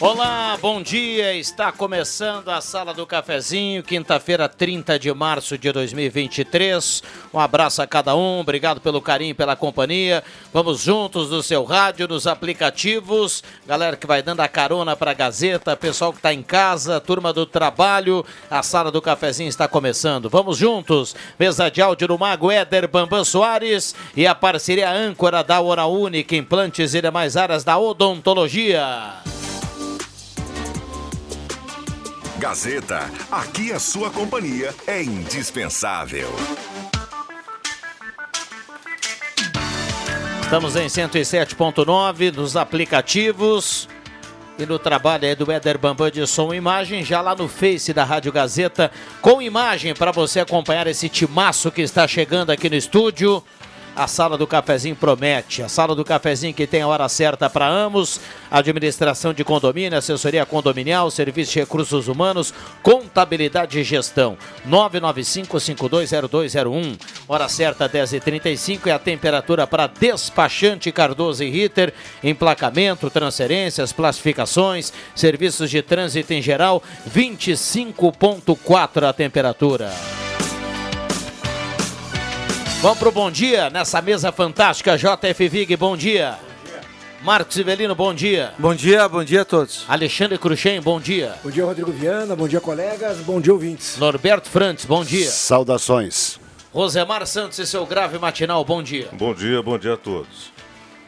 Olá, bom dia. Está começando a Sala do Cafezinho, quinta-feira, 30 de março de 2023. Um abraço a cada um, obrigado pelo carinho, pela companhia. Vamos juntos no seu rádio, nos aplicativos. Galera que vai dando a carona para a Gazeta, pessoal que está em casa, turma do trabalho. A Sala do Cafezinho está começando. Vamos juntos. Mesa de áudio do Mago Éder Bambam Soares e a parceria âncora da Hora Única, implantes e demais áreas da odontologia. Gazeta, aqui a sua companhia é indispensável. Estamos em 107.9 nos aplicativos e no trabalho aí do Éder Bambam de som e imagem, já lá no Face da Rádio Gazeta, com imagem para você acompanhar esse timaço que está chegando aqui no estúdio. A sala do cafezinho promete. A sala do cafezinho que tem a hora certa para ambos. Administração de condomínio, assessoria condominial, serviço de recursos humanos, contabilidade e gestão. 995-520201. Hora certa 10h35 e a temperatura para despachante Cardoso e Ritter. Emplacamento, transferências, classificações, serviços de trânsito em geral. 25,4 a temperatura. Vamos pro bom dia nessa mesa fantástica. JF Vig, bom dia. Marcos Ivelino, bom dia. Bom dia, bom dia a todos. Alexandre Cruxem, bom dia. Bom dia, Rodrigo Viana, bom dia, colegas, bom dia, ouvintes. Norberto Frantes, bom dia. Saudações. Rosemar Santos e seu grave matinal, bom dia. Bom dia, bom dia a todos.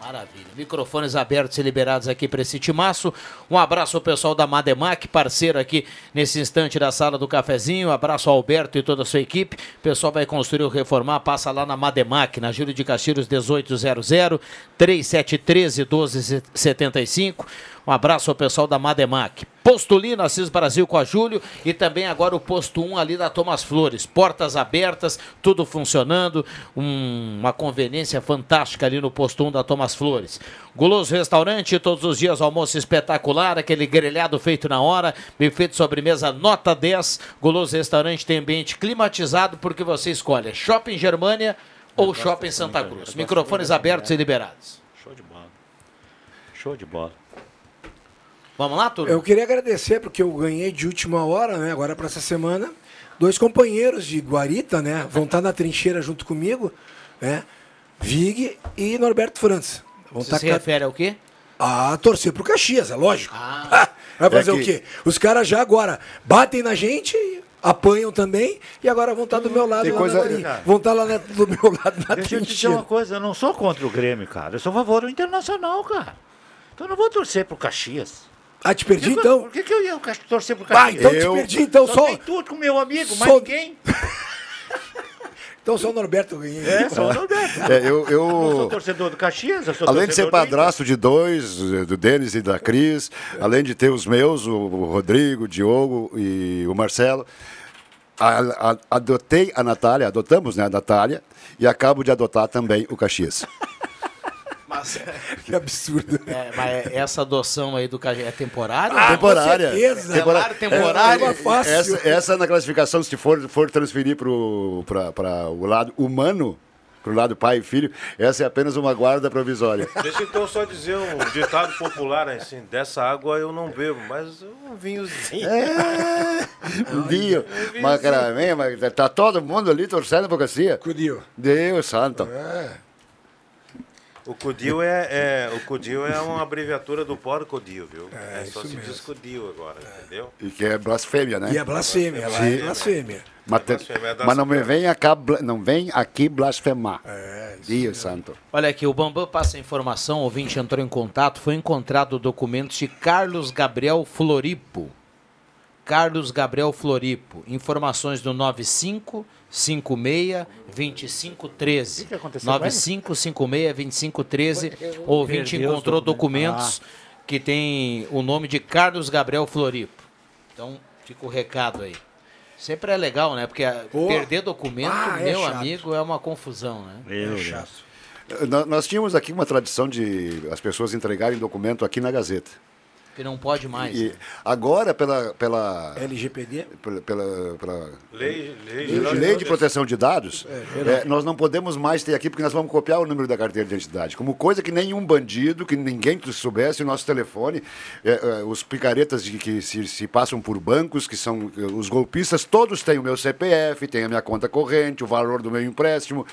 Maravilha. Microfones abertos e liberados aqui para esse timaço. Um abraço ao pessoal da Mademac, parceiro aqui nesse instante da sala do cafezinho. Um abraço ao Alberto e toda a sua equipe. O pessoal vai construir ou reformar, passa lá na Mademac, na Júlio de Castilhos 1800 3713 1275. Um abraço ao pessoal da Mademac. Postulino, Assis Brasil com a Júlio e também agora o posto 1 ali da Thomas Flores. Portas abertas, tudo funcionando, um, uma conveniência fantástica ali no posto 1 da Thomas Flores. Guloso Restaurante, todos os dias almoço espetacular, aquele grelhado feito na hora, buffet de sobremesa nota 10. Guloso Restaurante tem ambiente climatizado porque você escolhe Shopping Germânia ou Shopping Santa Cruz. Microfones abertos e liberados. Show de bola. Show de bola. Vamos lá, turma? Eu queria agradecer porque eu ganhei de última hora, né? Agora para essa semana, dois companheiros de Guarita, né? Vão estar na trincheira junto comigo, né? Vig e Norberto França. Vão Você se refere ao quê? A torcer pro Caxias, é lógico. Ah. Vai fazer É o que- quê? Os caras já agora batem na gente, apanham também, e agora vão estar do meu lado Tem lá coisa- na. Vão estar lá na- do meu lado na Deixa eu te dizer trincheira. uma coisa, eu não sou contra o Grêmio, cara. Eu sou a favor do Internacional, cara. Então eu não vou torcer pro Caxias. Ah, te perdi então? Por que, que eu ia torcer pro Ah, Caxias? então Eu- te perdi então. Só Só, tudo com meu amigo, mais só- ninguém. então só o Norberto eu ganhei. É, só o Norberto. É, eu, Eu não sou eu torcedor do Caxias, eu sou além de ser padrasto de dois, do Denis e da Cris, além de ter os meus, o o Rodrigo, o Diogo e o Marcelo, a- a- adotei a Natália, adotamos né, a Natália, e acabo de adotar também o Caxias. Mas, Que absurdo. é, mas essa adoção aí do Caxias é temporária? Ah, temporária. com certeza. Temporário, temporário. É, é fácil. Essa, essa na classificação, se for, for transferir para o lado humano, para o lado pai e filho, essa é apenas uma guarda provisória. Deixa então só dizer um ditado popular assim, dessa água eu não bebo, mas um vinhozinho. É, um vinho, macramê, mas tá todo mundo ali torcendo para o Caxias. Cudio. Deus santo. O Codil é, é, o Codil é uma abreviatura do porcodil, viu? É, só isso se mesmo. diz Codil agora, entendeu? E que é blasfêmia, né? E é blasfêmia, lá é blasfêmia. Mas, é das- mas não me vem cá, não vem aqui blasfemar. É, isso Deus santo. Olha aqui, o Bambam passa a informação, o ouvinte entrou em contato, foi encontrado documentos de Carlos Gabriel Floripo. Carlos Gabriel Floripo. Informações do 9556 2513. O que que aconteceu com ele? 9556 2513. O ouvinte Perdeu encontrou documentos. documentos que tem o nome de Carlos Gabriel Floripo. Então, fica o recado aí. Sempre é legal, né? Porque Pô. perder documento, Ah, é meu chato. amigo, é uma confusão, né? Meu Deus. chato. Nó- Nós tínhamos aqui uma tradição de as pessoas entregarem documento aqui na Gazeta. Que não pode mais. E agora, pela, pela, LGPD? pela, pela- pela Lei, lei, lei, lei de proteção de dados, é, nós não podemos mais ter aqui porque nós vamos copiar o número da carteira de identidade. Como coisa que nenhum bandido, que ninguém soubesse o nosso telefone, é, é, os picaretas de, que se, se passam por bancos, que são é, os golpistas, todos têm o meu CPF, têm a minha conta corrente, o valor do meu empréstimo,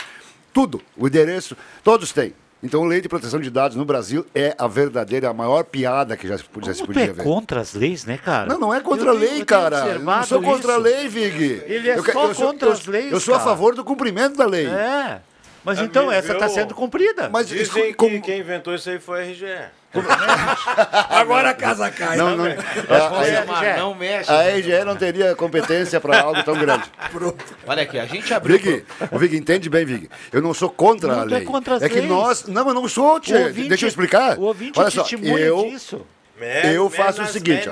tudo, o endereço, todos têm. Então, lei de proteção de dados no Brasil é a verdadeira, a maior piada que já se podia, se podia é ver. contra as leis, né, cara? Não, não é contra Eu a lei, tenho cara. Eu não sou contra a isso. lei, Vig. Ele é eu, só eu sou- contra eu- as leis, Eu sou a favor do cumprimento da lei. É. Mas Ah, então essa está sendo cumprida. Mas Dizem que como- quem inventou isso aí foi a RGE. Agora a casa cai. Não, não, a, É, Mas é. não mexe. a RGE não teria competência para algo tão grande. Pronto. Olha aqui, a gente abriu. Vig, o Vig, entende bem, Vig. Eu não sou contra Não, a tu é lei. contra as é que leis. nós. Não, eu não sou, ouvinte- Deixa eu explicar. O ouvinte Olha só, testemunha eu, disso. eu faço o seguinte.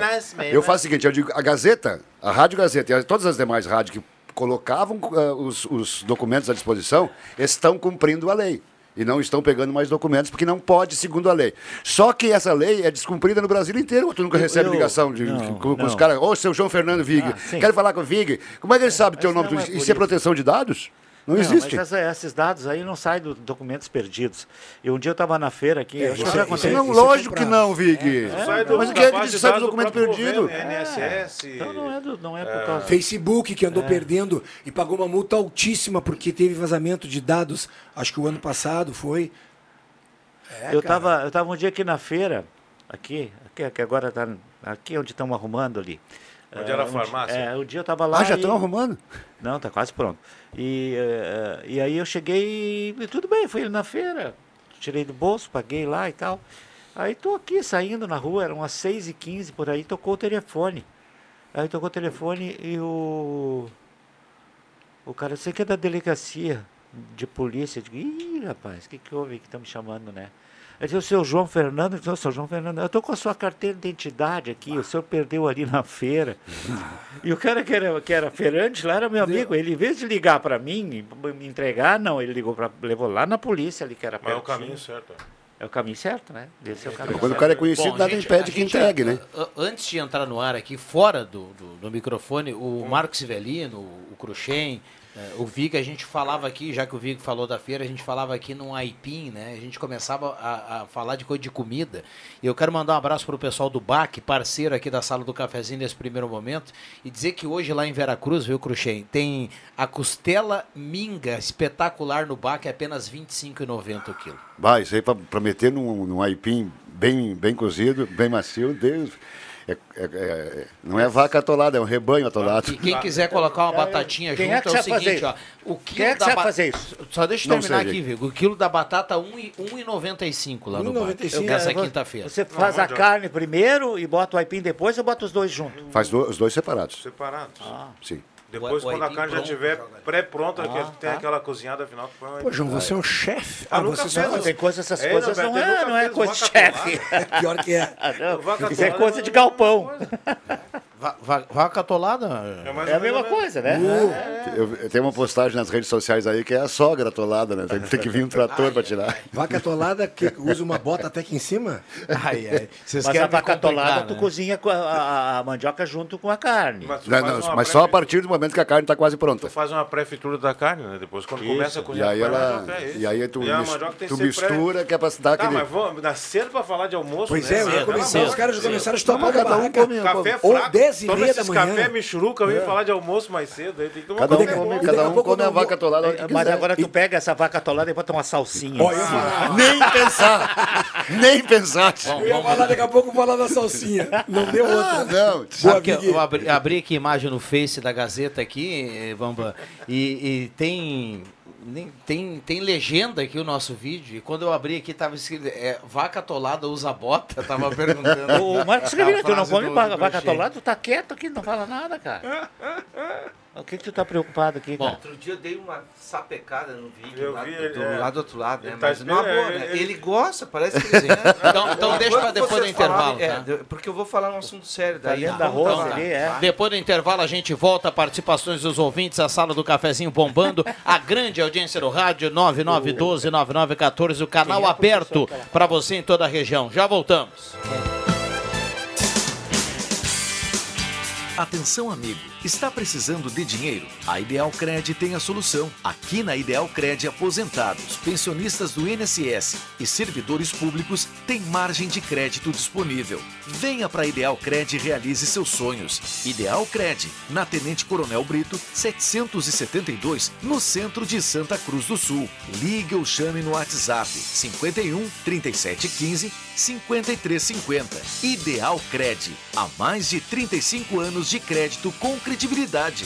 Eu faço o seguinte, eu digo, a Gazeta, a Rádio Gazeta e a- todas as demais rádios que colocavam ah, os, os documentos à disposição estão cumprindo a lei. E não estão pegando mais documentos porque não pode, segundo a lei. Só que essa lei é descumprida no Brasil inteiro. Tu nunca recebe eu- ligação de, não, com, os caras. Ô, seu João Fernando Vig, Ah, quero falar com o Vig. Como é que ele sabe o teu nome? não é Isso é proteção de dados? Não, Não, existe. Mas essa- esses dados aí não saem dos documentos perdidos. E um dia eu estava na feira aqui, que isso já é- aconteceu. isso é- Não, isso lógico que não, Vig. Sai do, Mas o que é que sai do dados documento próprio perdido? governo, NSS. Então não é, do, não é por causa. Facebook que andou É. perdendo e pagou uma multa altíssima porque teve vazamento de dados, acho que o ano passado foi. É, eu estava eu tava um dia aqui na feira, aqui, aqui, que agora está aqui onde estão arrumando ali. Onde era a um farmácia? É, um dia eu estava lá. Ah, já e- estão arrumando? Não, tá quase pronto. E, eh, e aí eu cheguei e tudo bem, fui na feira, tirei do bolso, paguei lá e tal. Aí tô aqui saindo na rua, eram umas 6 e 15 por aí, tocou o telefone. Aí tocou o telefone e o. O cara, você que é da delegacia de polícia. Eu digo, ih, rapaz, o que, que houve que estão me chamando, né? Ele disse, o seu João Fernando, eu disse, "Ô, seu João Fernando, eu tô com a sua carteira de identidade aqui, o senhor perdeu ali na feira. E o cara que era, que era feirante lá era meu amigo. Ele, em vez de ligar para mim, e me entregar, não, ele ligou pra, levou lá na polícia ali, que era Mas é o caminho certo. É o caminho certo, né? Esse é o caminho Quando o cara é conhecido, Bom, nada gente, impede que entregue, né? a- a- Antes de entrar no ar aqui, fora do, do, do microfone, o Marco Sivelino, o Cruxem, eh, o Vig, a gente falava aqui, já que o Vig falou da feira, a gente falava aqui num aipim, né? A gente começava a, a falar de coisa de comida. E eu quero mandar um abraço para o pessoal do BAC, parceiro aqui da sala do cafezinho nesse primeiro momento, e dizer que hoje lá em Veracruz, viu, Cruxem, tem a costela minga espetacular no BAC, é apenas R$ 25,90 o quilo. Vai, isso aí pra, pra meter num, num aipim bem, bem cozido, bem macio, Deus. É, é- é- não é vaca atolada, é um rebanho atolado. E quem quiser colocar uma batatinha Quem junto é que é, o sabe fazer seguinte, isso? ó. O quilo Quem é que da sabe ba- fazer isso? Só deixa eu Não terminar sei, aqui, gente. Vigo. O quilo da batata um e- 1,95 lá no bar. 1,95. Nessa quinta-feira. Você faz a carne primeiro e bota o aipim depois ou bota os dois juntos? Faz do- os dois separados. Separados. Sim. Depois, O- o quando a carne já estiver pré-pronta, que Ah, tem tá. aquela cozinhada final. o Pô. João, você é um chefe. Ah, Ah, nunca você só fez faz. Tem coisas, essas Ei, coisas não é, não é fez coisa de chefe. Pior que é. Ah, não. Isso é coisa é de galpão. Vaca atolada? mais É a mesma coisa, né? Eu, eu tenho uma postagem nas redes sociais aí que é a sogra atolada, né? Tem, tem que vir um trator para tirar. Vaca atolada que usa uma bota até aqui em cima. Ai, ai. Vocês Mas querem a vaca atolada, tu né? cozinha com a, a- a mandioca junto com a carne. Mas tu Não, não, mas só a partir do momento que a carne está quase pronta. Tu faz uma pré-fritura da carne, né? Depois, quando Isso. começa a E cozinhar, aí põe a ela. é isso. E aí tu, E mis- tu ser pré- mistura, que é para dar Tá, aquele. mas vamos, cedo pra falar de almoço, Pois né? é, eu amor os caras já começaram a estourar a Cada um Café fraco. 10 10 e Toma meia da esses manhã. café michuruca, vem falar de almoço mais cedo. Aí tem que tomar Cada um café come, cada a um pouco come a eu vou- vaca atolada. É, Mas agora tu pega essa vaca atolada e bota uma salsinha. Eu ia. Nem pensar. Nem pensar. Eu ia falar daqui a pouco, falar da salsinha. Não deu Ah, outra. não. Sabe eu abri, abri aqui a imagem no Face da Gazeta aqui, eh, Bambam, e, e tem, tem tem legenda aqui o nosso vídeo. E quando eu abri aqui tava escrito é, vaca atolada usa bota, tava perguntando. O Marcos A Revira, tu não come do- vaca, do vaca Crochê. atolada, tu tá quieto aqui, não fala nada, cara. O que que tu tá preocupado aqui, Bom, cara? Outro dia eu dei uma sapecada no vídeo Eu lá vi, do, ele- do é. lado do outro lado, né? Ele tá Mas numa esperando, boa, né? ele- Ele gosta, parece que ele... Então, então deixa pra depois do intervalo. É, tá? porque eu vou falar um assunto sério Tá daí. dentro então, da roça tá. ali, é. Depois do intervalo, a gente volta. Participações dos ouvintes, a sala do cafezinho bombando. A grande audiência do rádio 9912-9914, o canal é aberto para você em toda a região. Já voltamos. Atenção, amigo. Está precisando de dinheiro? A Ideal Cred tem a solução. Aqui na Ideal Cred, aposentados, pensionistas do INSS e servidores públicos têm margem de crédito disponível. Venha para a Ideal Cred e realize seus sonhos. Ideal Cred, na Tenente Coronel Brito, 772, no centro de Santa Cruz do Sul. Ligue ou chame no WhatsApp 51 3715 5350. Ideal Cred. Há mais de 35 anos de crédito com credibilidade.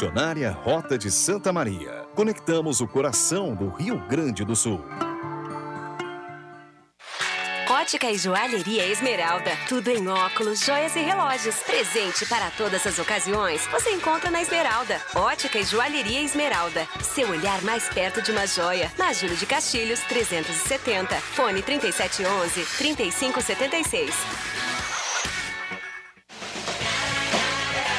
Rota de Santa Maria. Conectamos o coração do Rio Grande do Sul. Ótica e Joalheria Esmeralda. Tudo em óculos, joias e relógios. Presente para todas as ocasiões. Você encontra na Esmeralda. Ótica e Joalheria Esmeralda. Seu olhar mais perto de uma joia. Na Júlio de Castilhos, 370. Fone 3711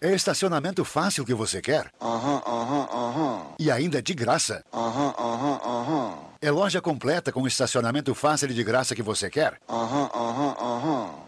É estacionamento fácil que você quer? Aham, aham, aham. E ainda de graça? Aham, aham, aham. É loja completa com estacionamento fácil e de graça que você quer? Aham, aham, aham.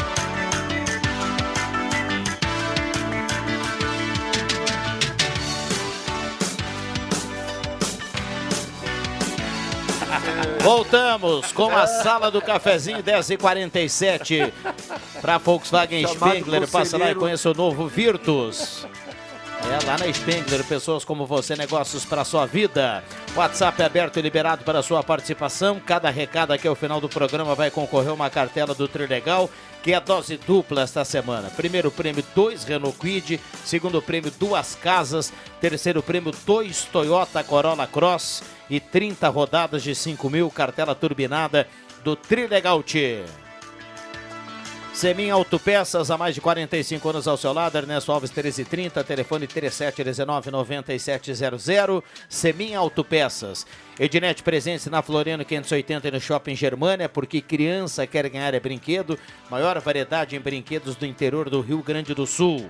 Voltamos com a sala do cafezinho 10h47 para Volkswagen Chamado Spengler. Passa lá e conheça o novo Virtus. É, lá na Spengler, pessoas como você, negócios para sua vida. WhatsApp é aberto e liberado para sua participação. Cada recado aqui ao final do programa vai concorrer uma cartela do Trilegal, que é a dose dupla esta semana. Primeiro prêmio, dois Renault Quid. Segundo prêmio, duas casas. Terceiro prêmio, dois Toyota Corolla Cross. E 30 rodadas de 5 mil, cartela turbinada do Trilegal T. Semin Autopeças, há mais de 45 anos ao seu lado, Ernesto Alves 1330, telefone 3719-9700, Semin Autopeças. Ednet presente na Floriano 580 e no Shopping Germânia, porque criança quer ganhar é brinquedo, maior variedade em brinquedos do interior do Rio Grande do Sul.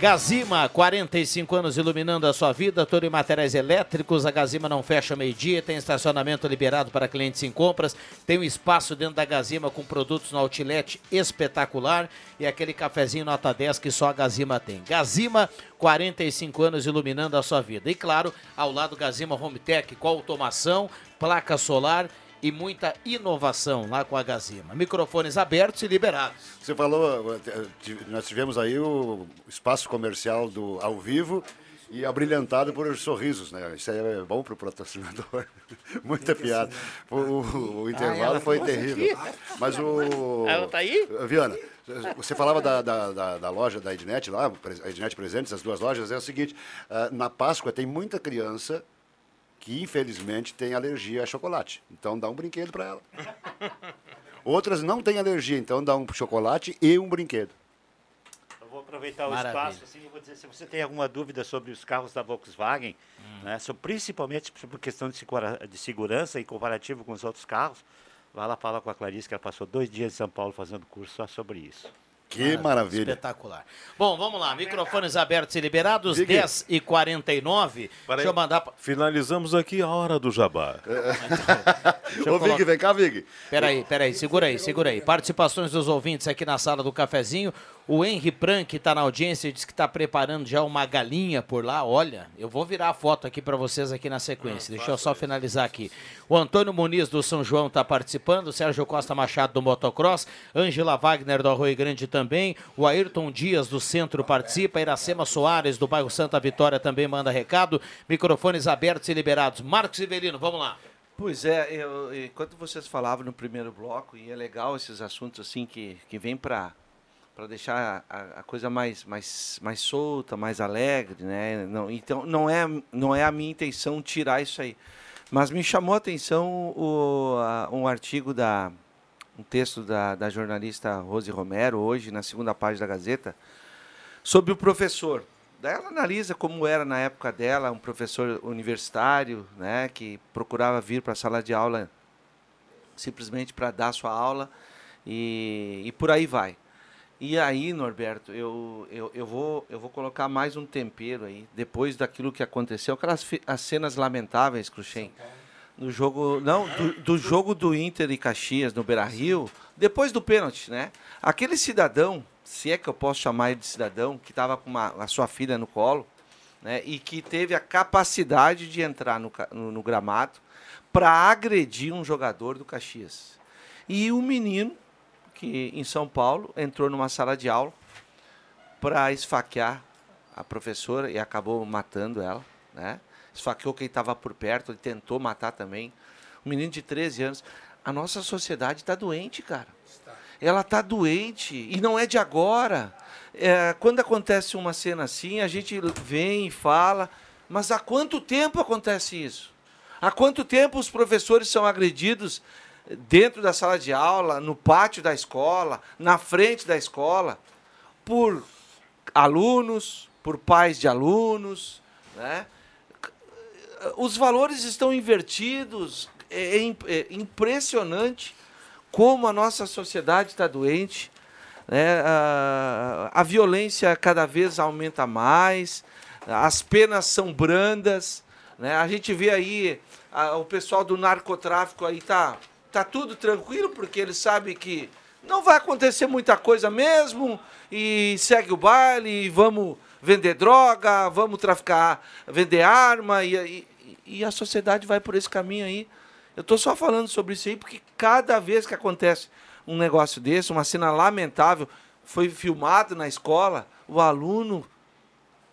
Gazima, 45 anos iluminando a sua vida, todo em materiais elétricos. A Gazima não fecha meio-dia, tem estacionamento liberado para clientes em compras, tem um espaço dentro da Gazima com produtos no outlet espetacular e aquele cafezinho nota 10 que só a Gazima tem. Gazima, 45 anos iluminando a sua vida. E claro, ao lado Gazima Home Tech com automação, placa solar e muita inovação lá com a Gazima. Microfones abertos e liberados. Você falou, eh, nós tivemos aí o espaço comercial do ao vivo e abrilhantado por sorrisos, né? Isso aí é bom para o patrocinador. Muita piada. O, o- o intervalo ela foi terrível. aqui. Mas o. Ela tá aí? Viana, você falava da, da, da- da loja da Ednet lá, a Ednet Presentes, as duas lojas, é o seguinte: ah, na Páscoa tem muita criança que infelizmente tem alergia a chocolate. Então dá um brinquedo para ela. Outras não têm alergia, então dá um chocolate e um brinquedo. Eu vou aproveitar o Maravilha. espaço assim, eu vou dizer, se você tem alguma dúvida sobre os carros da Volkswagen, né, sobre, principalmente por questão de, segura- de segurança e comparativo com os outros carros, vai lá falar com a Clarice, que ela passou dois dias em São Paulo fazendo curso só sobre isso. Que maravilha. Espetacular. Bom, vamos lá. Microfones abertos e liberados, Diga. 10 e 49 Peraí, Deixa eu mandar. pra- Finalizamos aqui a hora do jabá. Eu Ô, Vig, vem cá, Vig. Peraí, peraí, segura aí, segura aí. Participações dos ouvintes aqui na sala do cafezinho. O Henry Pran, que está na audiência, diz que está preparando já uma galinha por lá. Olha, eu vou virar a foto aqui para vocês aqui na sequência. Deixa eu só finalizar aqui. O Antônio Muniz do São João está participando. O Sérgio Costa Machado do Motocross. Ângela Wagner do Arroio Grande também. O Ayrton Dias do Centro participa. Iracema Soares do bairro Santa Vitória também manda recado. Microfones abertos e liberados. Marcos Ivelino, vamos lá. Pois é, eu, enquanto vocês falavam no primeiro bloco, e é legal esses assuntos assim que, que vêm para para deixar a, a coisa mais, mais, mais solta, mais alegre, né? Não, então não é, não é a minha intenção tirar isso aí. Mas me chamou a atenção o, a- um artigo da um texto da, da jornalista Rose Romero hoje na segunda página da Gazeta sobre o professor. Daí ela analisa como era na época dela, um professor universitário, né, que procurava vir para a sala de aula simplesmente para dar sua aula e, e por aí vai. E aí, Norberto, eu, eu, eu, vou, eu vou colocar mais um tempero aí, depois daquilo que aconteceu, aquelas as cenas lamentáveis, Cruxem, no jogo, não, do, do jogo do Inter e Caxias no Beira-Rio, depois do pênalti, né? Aquele cidadão, se é que eu posso chamar ele de cidadão, que estava com uma, a sua filha no colo, né, e que teve a capacidade de entrar no, no, no gramado para agredir um jogador do Caxias. E o menino, que em São Paulo, entrou numa sala de aula para esfaquear a professora e acabou matando ela, né? Esfaqueou quem estava por perto, ele tentou matar também. Um menino de 13 anos. A nossa sociedade está doente, cara. Ela está doente e não é de agora. É, quando acontece uma cena assim, a gente vem e fala, mas há quanto tempo acontece isso? Há quanto tempo os professores são agredidos dentro da sala de aula, no pátio da escola, na frente da escola, por alunos, por pais de alunos, né? Os valores estão invertidos, é, é é impressionante como a nossa sociedade está doente, né? a, a violência cada vez aumenta mais, as penas são brandas, né? a gente vê aí a- o pessoal do narcotráfico aí tá, tá tudo tranquilo, porque eles sabem que não vai acontecer muita coisa mesmo, e segue o baile, e vamos vender droga, vamos traficar, vender arma, e, e, e a sociedade vai por esse caminho aí. Eu estou só falando sobre isso aí porque cada vez que acontece um negócio desse, uma cena lamentável, foi filmado na escola, o aluno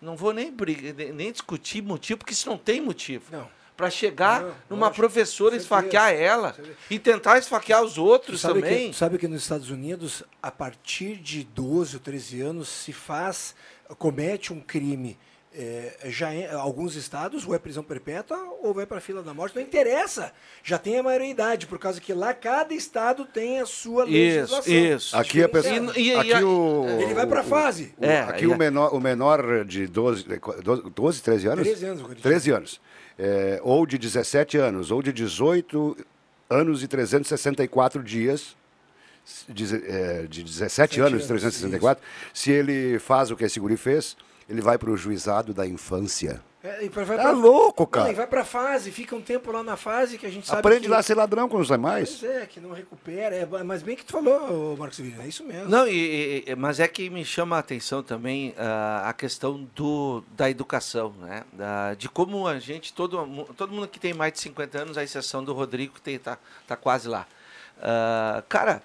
Não vou nem, brigar, nem discutir motivo, porque isso não tem motivo. Não. Para chegar Não, numa lógico, professora esfaquear ela e tentar esfaquear os outros sabe também. Que, sabe que nos Estados Unidos, a partir de 12 ou 13 anos, se faz, comete um crime. é, já em alguns estados, ou é prisão perpétua ou vai para a fila da morte, não interessa. Já tem a maioridade, por causa que lá cada estado tem a sua legislação. Aqui, a pessoa, aqui o, Ele vai pra o- fase. o- É, aqui aí o, é. menor, o menor de 12, 12, 12 13 anos? 13 anos, Corinthians. 13 anos. É, ou de 17 anos, ou de 18 anos e 364 dias. De, é, de 17 anos e 364. Se ele faz o que esse guri fez, ele vai para o juizado da infância. É, e vai Tá pra- louco, Não, cara. e vai pra fase, fica um tempo lá na fase que a gente sabe Aprende que... lá a ser ladrão com os demais. Pois é, que não recupera. É, mas bem que tu falou, Marcos Severino, é isso mesmo. Não, e- e- mas é que me chama a atenção também ah, a questão do, da educação, né? Da- de como a gente, todo, todo mundo que tem mais de 50 anos, à exceção do Rodrigo, que tem, tá, tá quase lá. Ah, cara,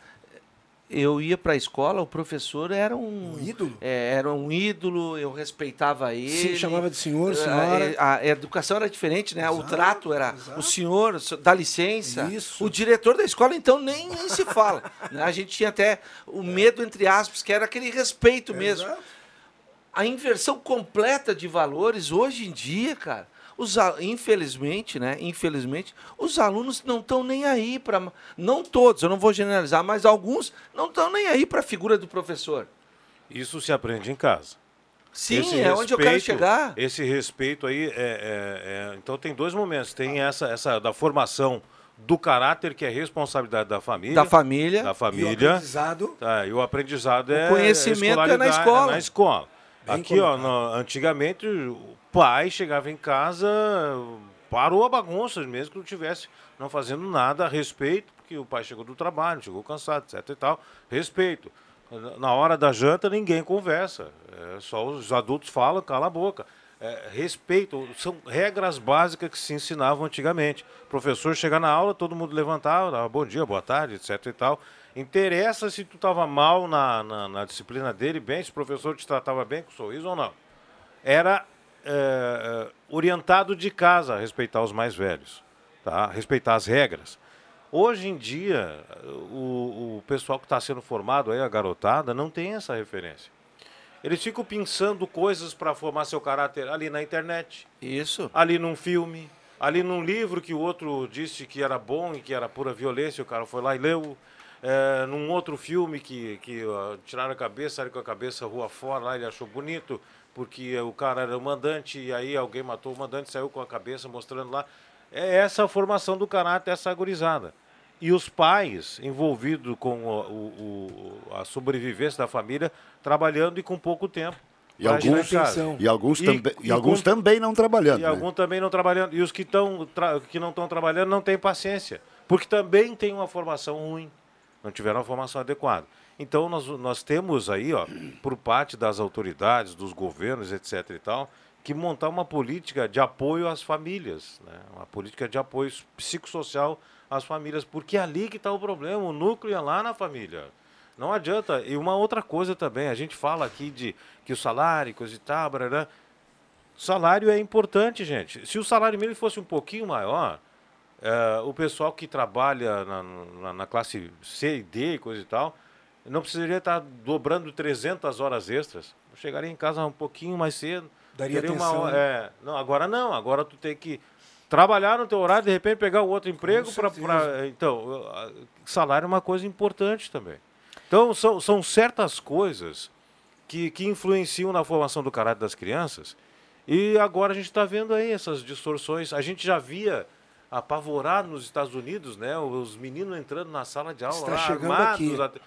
eu ia para a escola, o professor era um, ídolo. era um ídolo, eu respeitava ele. chamava de senhor, Ah, senhora. é, A, educação era diferente, né? o trato era o senhor, o senhor dá licença. O diretor da escola, então, nem, nem se fala. né? A gente tinha até o medo, entre aspas, que era aquele respeito mesmo. A inversão completa de valores, hoje em dia, cara, os, infelizmente, né? Infelizmente, os alunos não estão nem aí para. Não todos, eu não vou generalizar, mas alguns não estão nem aí para a figura do professor. Isso se aprende em casa. Sim, é onde eu quero chegar. Esse respeito aí é, é- é- Então tem dois momentos. Tem essa, essa da formação do caráter, que é responsabilidade da família. Da família. Da E o família. aprendizado. Tá, e o aprendizado é. conhecimento é na escola. na escola. Bem Aqui, ó, no- antigamente, o pai chegava em casa, parou a bagunça, mesmo que não tivesse não fazendo nada a respeito, porque o pai chegou do trabalho, chegou cansado, etc e tal. Respeito. Na hora da janta, ninguém conversa. É, só os adultos falam, cala a boca. É, respeito, são regras básicas que se ensinavam antigamente. O professor chegar na aula, todo mundo levantava, dava bom dia, boa tarde, etc e tal. Interessa se tu estava mal na, na, na disciplina dele, bem, se o professor te tratava bem com sorriso ou não. Era é, orientado de casa a respeitar os mais velhos, tá? respeitar as regras. Hoje em dia, o, o pessoal que está sendo formado, aí, a garotada, não tem essa referência. Eles ficam pensando coisas para formar seu caráter ali na internet. Isso. Ali num filme, ali num livro que o outro disse que era bom e que era pura violência, o cara foi lá e leu. É, num outro filme que, que ó, tiraram a cabeça, saíram com a cabeça rua fora, lá ele achou bonito, porque o cara era o mandante, e aí alguém matou o mandante, saiu com a cabeça mostrando lá. É essa a formação do caráter, essa gurizada. E os pais envolvidos com o- o- a sobrevivência da família, trabalhando e com pouco tempo. E alguns, e alguns, E- também, e e alguns com- também não trabalhando. e né? alguns também não trabalhando. E os que, tão, que não estão trabalhando não têm paciência. Porque também têm uma formação ruim. Não tiveram uma formação adequada. Então, nós, nós temos aí, ó, por parte das autoridades, dos governos, etc. e tal, que montar uma política de apoio às famílias. Né? Uma política de apoio psicossocial às famílias. Porque é ali que está o problema. O núcleo é lá na família. Não adianta. E uma outra coisa também, a gente fala aqui de que o salário, coisa e tal, barará. Salário é importante, gente. Se o salário mínimo fosse um pouquinho maior, eh, o pessoal que trabalha na, na- na classe C e D, e coisa e tal, não precisaria estar dobrando 300 horas extras. Eu chegaria em casa um pouquinho mais cedo. Daria teria uma atenção, hora- né? é, não, agora não. Agora tu tem que trabalhar no teu horário, de repente pegar outro emprego para então, salário é uma coisa importante também. Então são, são certas coisas que, que influenciam na formação do caráter das crianças. E agora a gente está vendo aí essas distorções. A gente já via apavorar nos Estados Unidos, né? Os meninos entrando na sala de aula Está lá, chegando armados. aqui. até-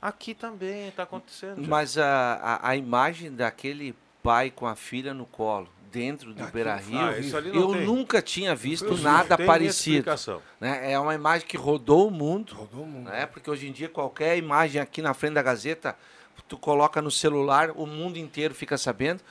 Aqui também está acontecendo. Mas a, a, a imagem daquele pai com a filha no colo, dentro do Beira Rio, ah, ali não eu tem. nunca tinha visto nada tem parecido. explicação. Né? É uma imagem que rodou o mundo. Rodou o mundo. Né? Porque hoje em dia, qualquer imagem aqui na frente da Gazeta, tu coloca no celular, o mundo inteiro fica sabendo.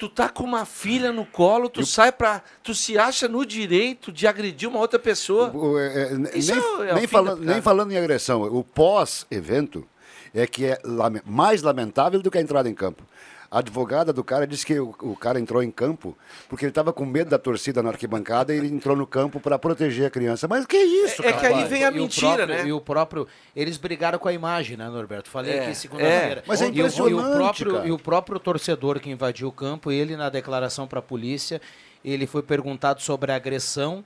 Tu tá com uma filha no colo, tu sai pra. Tu se acha no direito de agredir uma outra pessoa. O- é, é, Isso nem, é o nem falando, nem falando em agressão, o pós-evento é que é lame- mais lamentável do que a entrada em campo. A advogada do cara disse que o, o cara entrou em campo porque ele estava com medo da torcida na arquibancada e ele entrou no campo para proteger a criança. Mas que isso, É- é que aí vem a E mentira, próprio- né? E o próprio. Eles brigaram com a imagem, né, Norberto? Falei É, aqui segunda-feira. é. Mas é E o- impressionante, E o, próprio, cara. e o próprio torcedor que invadiu o campo, ele, na declaração para a polícia, ele foi perguntado sobre a agressão.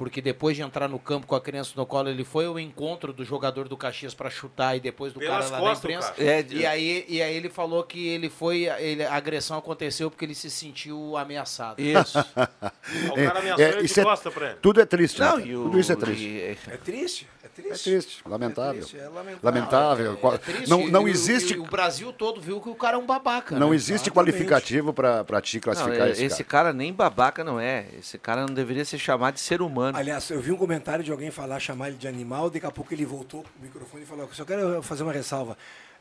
Porque depois de entrar no campo com a criança no colo, ele foi ao encontro do jogador do Caxias para chutar e depois do Pelas cara lá costas, da imprensa. É, e, aí, e aí ele falou que ele foi. Ele, a agressão aconteceu porque ele se sentiu ameaçado. Isso. O cara ameaçou ele de isso é- costa pra ele. Tudo é triste, Não, né? o- Tudo isso é triste. e- É triste, é É triste. triste, lamentável. triste, é lamentável. Lamentável. É triste, não não e o- existe, e o Brasil todo viu que o cara é um babaca. não né? existe Exatamente. qualificativo para Não, classificar é- esse, esse cara. cara nem babaca não é. Esse cara não deveria ser chamado de ser humano. Aliás, eu vi um comentário de alguém falar, chamar ele de animal, daqui a pouco ele voltou pro microfone e falou, só quero fazer uma ressalva.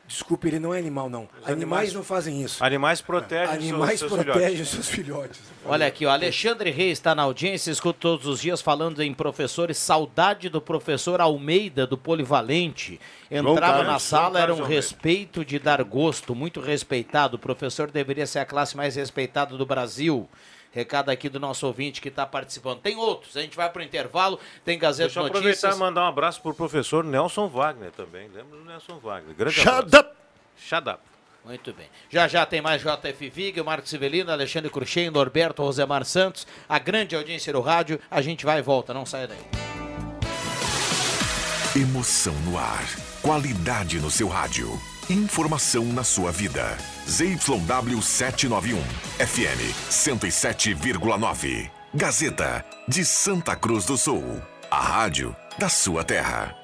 Desculpe, ele não é animal, não. Animais, animais- não fazem isso. Animais protegem Animais seus, seus protegem filhotes. seus filhotes. Olha aqui, o Alexandre Reis está na audiência, escuta todos os dias falando em professores. Saudade do professor Almeida, do Polivalente. Entrava Carlos, na sala, era um respeito de dar gosto, muito respeitado. O professor deveria ser a classe mais respeitada do Brasil. Recado aqui do nosso ouvinte que está participando. Tem outros, a gente vai para o intervalo, tem Gazeta Deixa eu Notícias. aproveitar e mandar um abraço pro professor Nelson Wagner também. Lembra do Nelson Wagner? Grande Shut abraço. up! Shut up. Muito bem. Já já tem mais JF Vig, o Marcos Civelino, Alexandre Cruxem, Norberto Rosemar Santos, a grande audiência do rádio. A gente vai e volta, não saia daí. Emoção no ar. Qualidade no seu rádio. Informação na sua vida. ZYW 791. FM 107,9. Gazeta de Santa Cruz do Sul. A rádio da sua terra.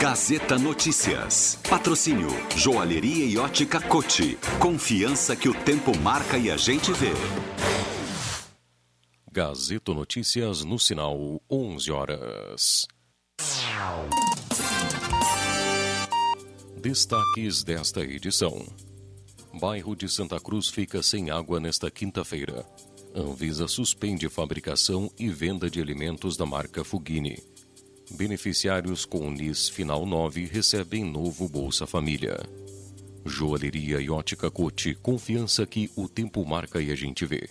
Gazeta Notícias. Patrocínio Joalheria e Ótica Cote. Confiança que o tempo marca e a gente vê. Gazeta Notícias no sinal 11 horas. Destaques desta edição. Bairro de Santa Cruz fica sem água nesta quinta-feira. Anvisa suspende fabricação e venda de alimentos da marca Fugini. Beneficiários com NIS Final 9 recebem novo Bolsa Família. Joalheria e ótica Cote, confiança que o tempo marca e a gente vê.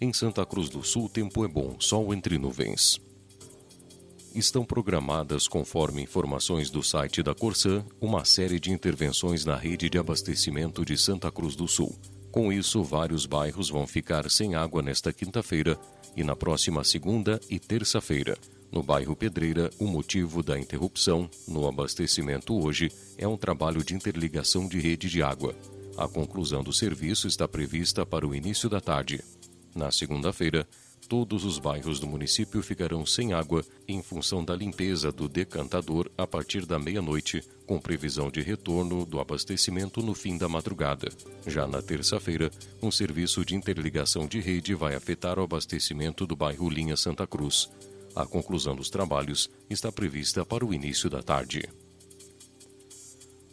Em Santa Cruz do Sul, tempo é bom, sol entre nuvens. Estão programadas, conforme informações do site da Corsã, uma série de intervenções na rede de abastecimento de Santa Cruz do Sul. Com isso, vários bairros vão ficar sem água nesta quinta-feira e na próxima segunda e terça-feira. No bairro Pedreira, o motivo da interrupção no abastecimento hoje é um trabalho de interligação de rede de água. A conclusão do serviço está prevista para o início da tarde. Na segunda-feira, todos os bairros do município ficarão sem água em função da limpeza do decantador a partir da meia-noite, com previsão de retorno do abastecimento no fim da madrugada. Já na terça-feira, um serviço de interligação de rede vai afetar o abastecimento do bairro Linha Santa Cruz. A conclusão dos trabalhos está prevista para o início da tarde.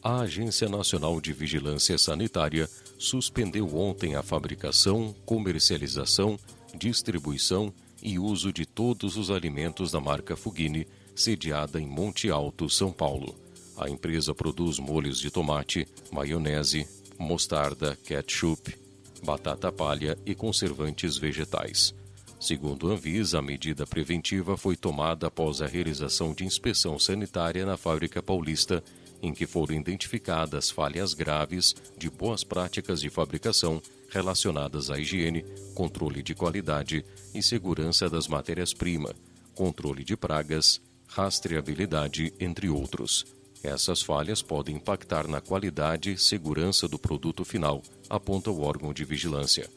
A Agência Nacional de Vigilância Sanitária suspendeu ontem a fabricação, comercialização, distribuição e uso de todos os alimentos da marca Fugini, sediada em Monte Alto, São Paulo. A empresa produz molhos de tomate, maionese, mostarda, ketchup, batata palha e conservantes vegetais. Segundo a Anvisa, a medida preventiva foi tomada após a realização de inspeção sanitária na fábrica paulista, em que foram identificadas falhas graves de boas práticas de fabricação relacionadas à higiene, controle de qualidade e segurança das matérias-primas, controle de pragas, rastreabilidade, entre outros. Essas falhas podem impactar na qualidade e segurança do produto final, aponta o órgão de vigilância.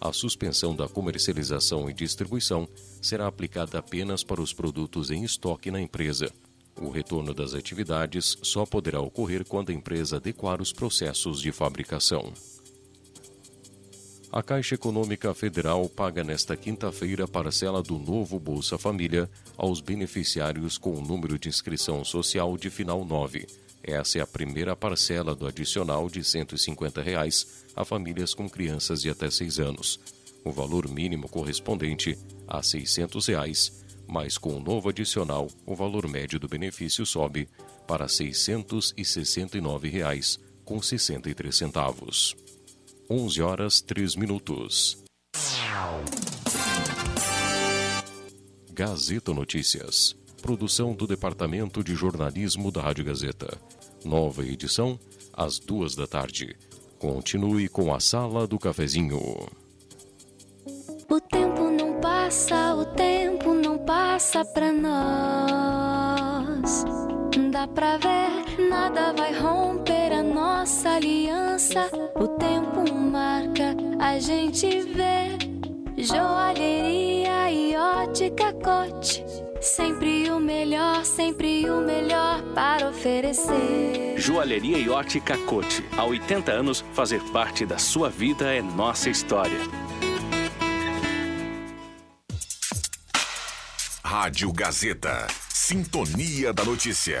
A suspensão da comercialização e distribuição será aplicada apenas para os produtos em estoque na empresa. O retorno das atividades só poderá ocorrer quando a empresa adequar os processos de fabricação. A Caixa Econômica Federal paga nesta quinta-feira a parcela do novo Bolsa Família aos beneficiários com o número de inscrição social de final 9. Essa é a primeira parcela do adicional de 150 reais a famílias com crianças de até 6 anos. O valor mínimo correspondente a 600 reais, mas com o novo adicional, o valor médio do benefício sobe para R$ 669 11 horas 3 minutos. Gazeta Notícias. Produção do Departamento de Jornalismo da Rádio Gazeta. Nova edição, às duas da tarde. Continue com a Sala do Cafezinho. O tempo não passa, o tempo não passa pra nós. Dá pra ver, nada vai romper a nossa aliança. O tempo marca, a gente vê. Joalheria e ótica cote. Sempre o melhor, sempre o melhor para oferecer. Joalheria e ótica Cote. Há 80 anos, fazer parte da sua vida é nossa história. Rádio Gazeta. Sintonia da Notícia.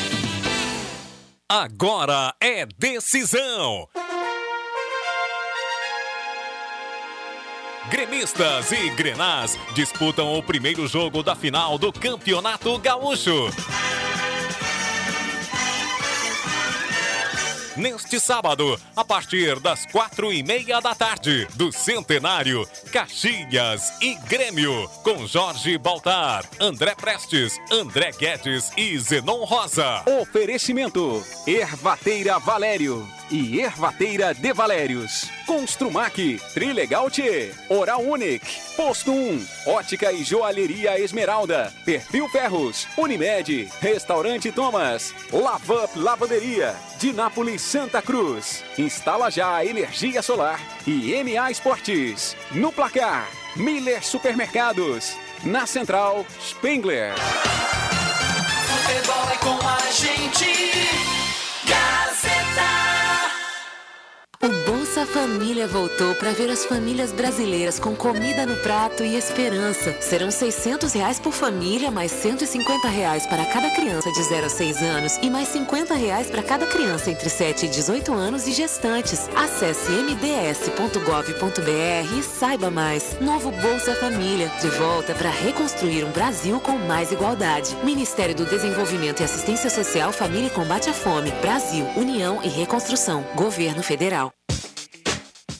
Agora é decisão. Gremistas e Grenás disputam o primeiro jogo da final do Campeonato Gaúcho. Neste sábado, a partir das quatro e meia da tarde, do Centenário, Caxias e Grêmio, com Jorge Baltar, André Prestes, André Guedes e Zenon Rosa. Oferecimento: Ervateira Valério e Ervateira de Valérios. Construmac, Trilegal T, Oral Unique, Posto 1, Ótica e Joalheria Esmeralda, Perfil Ferros, Unimed, Restaurante Thomas, Lava Up Lavanderia, Dinápolis Santa Cruz. Instala já a energia solar e MA Esportes. No placar, Miller Supermercados. Na central, Spengler. Futebol é com a gente. Bolsa Família voltou para ver as famílias brasileiras com comida no prato e esperança. Serão 600 reais por família, mais 150 reais para cada criança de 0 a 6 anos e mais 50 reais para cada criança entre 7 e 18 anos e gestantes. Acesse mds.gov.br e saiba mais. Novo Bolsa Família, de volta para reconstruir um Brasil com mais igualdade. Ministério do Desenvolvimento e Assistência Social, Família e Combate à Fome. Brasil, União e Reconstrução. Governo Federal.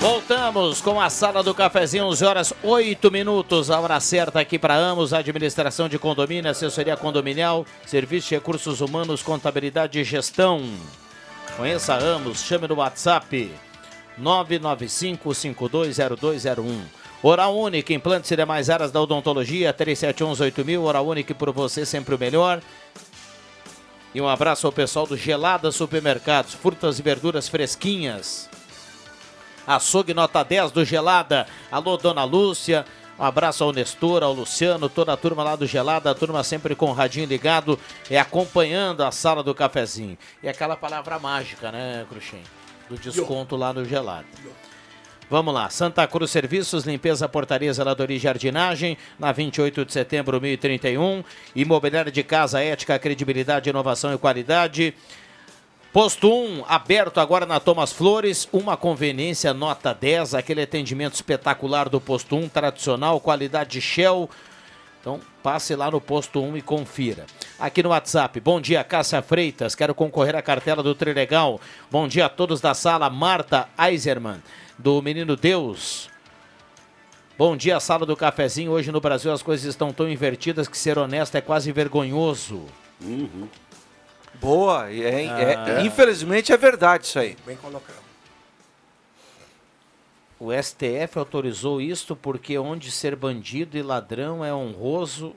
Voltamos com a sala do cafezinho, 11 horas 8 minutos, a hora certa aqui para Amos, administração de condomínio, assessoria condominial, serviço de recursos humanos, contabilidade e gestão. Conheça Amos, chame no WhatsApp 995-520201. Oral Única, implantes e demais áreas da odontologia, 3711-8000, Oral Única por você sempre o melhor. E um abraço ao pessoal do Gelada Supermercados, frutas e verduras fresquinhas. Açougue nota 10 do Gelada. Alô, dona Lúcia. Um abraço ao Nestor, ao Luciano, toda a turma lá do Gelada, a turma sempre com o radinho ligado e acompanhando a sala do cafezinho. E aquela palavra mágica, né, Cruxem? Do desconto lá no Gelada. Vamos lá, Santa Cruz Serviços, limpeza, portaria, zeladoria e jardinagem, na 28 de setembro, 1031. Imobiliário de casa, ética, credibilidade, inovação e qualidade. Posto 1, aberto agora na Thomas Flores, uma conveniência nota 10, aquele atendimento espetacular do Posto 1, tradicional, qualidade Shell. Então, passe lá no Posto 1 e confira. Aqui no WhatsApp, bom dia, Cássia Freitas, quero concorrer à cartela do Trilegal. Bom dia a todos da sala, Marta Eiserman, do Menino Deus. Bom dia, sala do cafezinho. Hoje no Brasil as coisas estão tão invertidas que ser honesto é quase vergonhoso. Boa, é, é- Ah. infelizmente é verdade isso aí. Bem colocado. O STF autorizou isto porque onde ser bandido e ladrão é honroso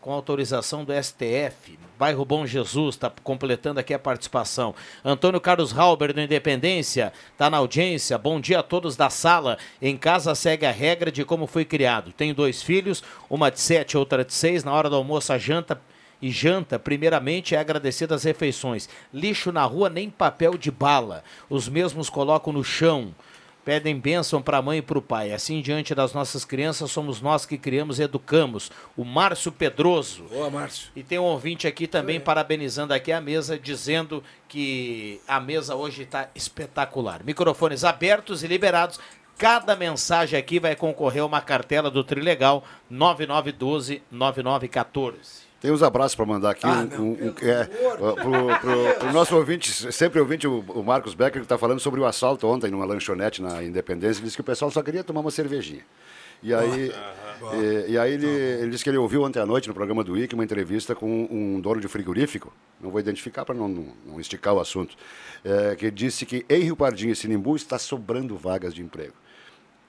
com autorização do STF. Bairro Bom Jesus está completando aqui a participação. Antônio Carlos Halber do Independência está na audiência. Bom dia a todos da sala. Em casa segue a regra de como foi criado. Tenho dois filhos, uma de sete, outra de seis. Na hora do almoço a janta e janta, primeiramente é agradecer das refeições. Lixo na rua nem papel de bala. Os mesmos colocam no chão. Pedem bênção para a mãe e para o pai. Assim, diante das nossas crianças, somos nós que criamos e educamos. O Márcio Pedroso. Boa, Márcio. E tem um ouvinte aqui também parabenizando aqui a mesa, dizendo que a mesa hoje está espetacular. Microfones abertos e liberados. Cada mensagem aqui vai concorrer a uma cartela do Trilegal 9912-9914. Tem uns abraços para mandar aqui. Ah, um, um- um- é, pro- pro nosso ouvinte, sempre ouvinte, o, o Marcos Becker, que está falando sobre o assalto ontem numa lanchonete na Independência. Ele disse que o pessoal só queria tomar uma cervejinha. E aí, e, e aí ele, ele disse que ele ouviu ontem à noite no programa do IC uma entrevista com um dono de frigorífico, não vou identificar para não, não, não esticar o assunto, é, que disse que em Rio Pardinho e Sinimbu está sobrando vagas de emprego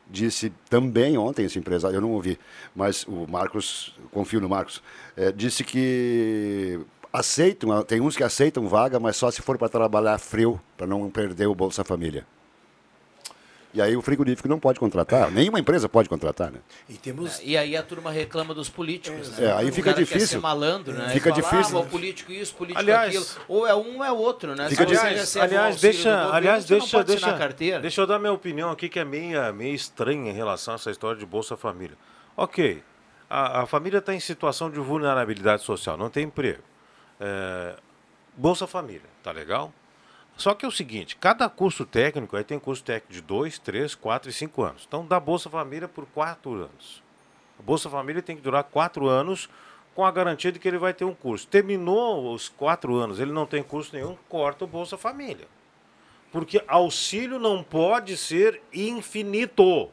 disse também ontem esse empresário, eu não ouvi, mas o Marcos, confio no Marcos, eh, disse que aceitam, tem uns que aceitam vaga, mas só se for para trabalhar frio, para não perder o Bolsa Família. E aí o frigorífico não pode contratar, nenhuma empresa pode contratar, né? E temos. E aí a turma reclama dos políticos. né? É, aí O fica difícil. ser malandro, né? Fica fala, difícil, Ah, né? o político isso, político Aliás- aquilo. Ou é um ou é outro, né? Fica aliás, aliás, deixa, governo, aliás, deixa, deixa, carteira. deixa eu dar minha opinião aqui que é meio, meio estranha em relação a essa história de Bolsa Família. Ok, a, a família está em situação de vulnerabilidade social, não tem emprego. É, Bolsa Família, tá legal? Só que é o seguinte, cada curso técnico, aí tem curso técnico de 2, 3, 4 e 5 anos. Então dá Bolsa Família por 4 anos. A Bolsa Família tem que durar 4 anos com a garantia de que ele vai ter um curso. Terminou os 4 anos, ele não tem curso nenhum, corta o Bolsa Família. Porque auxílio não pode ser infinito.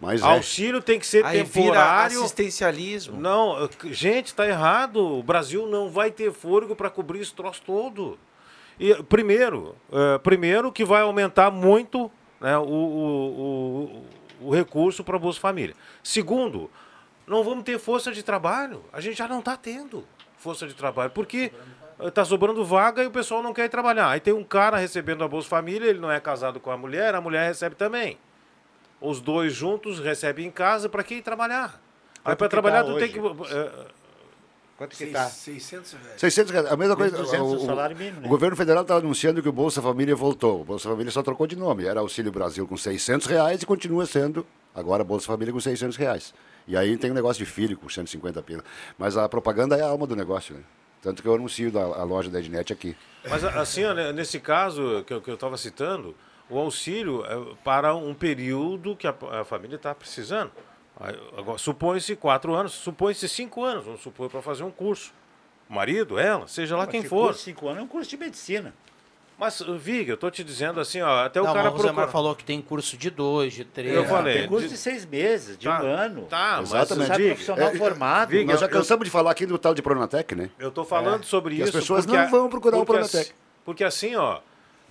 Mas é. auxílio tem que ser Aí vira temporário. assistencialismo. Não, gente, está errado. O Brasil não vai ter fôlego para cobrir esse troço todo. E, primeiro, eh, primeiro que vai aumentar muito né, o, o, o, o recurso para a Bolsa Família. Segundo, não vamos ter força de trabalho. A gente já não está tendo força de trabalho. Porque está sobrando vaga e o pessoal não quer ir trabalhar. Aí tem um cara recebendo a Bolsa Família, ele não é casado com a mulher, a mulher recebe também. Os dois juntos recebem em casa, para que ir trabalhar? Aí para trabalhar tu tem que. Quanto que tá? 600 reais. 600 reais, a mesma coisa. 1.200 o, o salário mínimo, né? o governo federal está anunciando que o Bolsa Família voltou. O Bolsa Família só trocou de nome. Era Auxílio Brasil com 600 reais e continua sendo agora Bolsa Família com 600 reais. E aí tem um negócio de filho com 150 pila. Mas a propaganda é a alma do negócio, né? Tanto que eu anuncio da, a loja da Ednet aqui. Mas assim, né, nesse caso que eu estava citando, o auxílio é para um período que a, a família está precisando. Agora, supõe-se quatro anos, supõe-se cinco anos, vamos supor, para fazer um curso. O marido, ela, seja lá Mas quem for. curso de cinco anos é um curso de medicina. Mas, Vig, eu tô te dizendo assim, ó, até o Não, cara mas o procura. falou que tem curso de dois, de três. Eu falei. Tem curso de seis meses, de Tá, um ano. Tá, mas Exatamente. Sabe, profissional É, formado. Vig, Nós já eu- cansamos de falar aqui do tal de Pronatec, né? Eu estou falando É. sobre isso. as pessoas não a- vão procurar o Pronatec. assim- Porque assim, ó,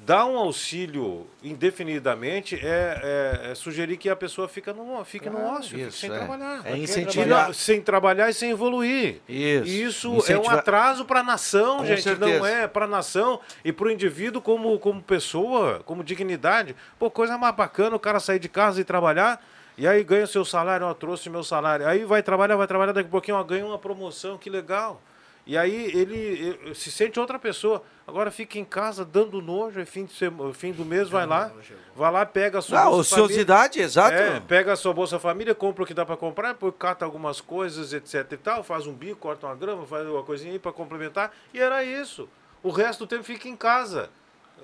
dar um auxílio indefinidamente é, é- é sugerir que a pessoa fica no, fique no ócio, fique isso, sem é. trabalhar. É incentivar- trabalhar- Sem trabalhar e sem evoluir. Isso. Isso é um atraso para a nação, Com gente. certeza. Não é para a nação e para o indivíduo como, como pessoa, como dignidade. Pô, coisa mais bacana o cara sair de casa e trabalhar. E aí ganha o seu salário, ó, trouxe meu salário. Aí vai trabalhar, vai trabalhar, daqui a pouquinho ó, ganha uma promoção, que legal. E aí ele, se sente outra pessoa. Agora fica em casa dando nojo, é fim, de sema- fim do mês, vai lá, vai lá, pega a sua Ah, Bolsa ociosidade, Família. exato. É, pega a sua Bolsa Família, compra o que dá para comprar, depois cata algumas coisas, etc e tal, faz um bico, corta uma grama, faz uma coisinha aí para complementar, e era isso. O resto do tempo fica em casa,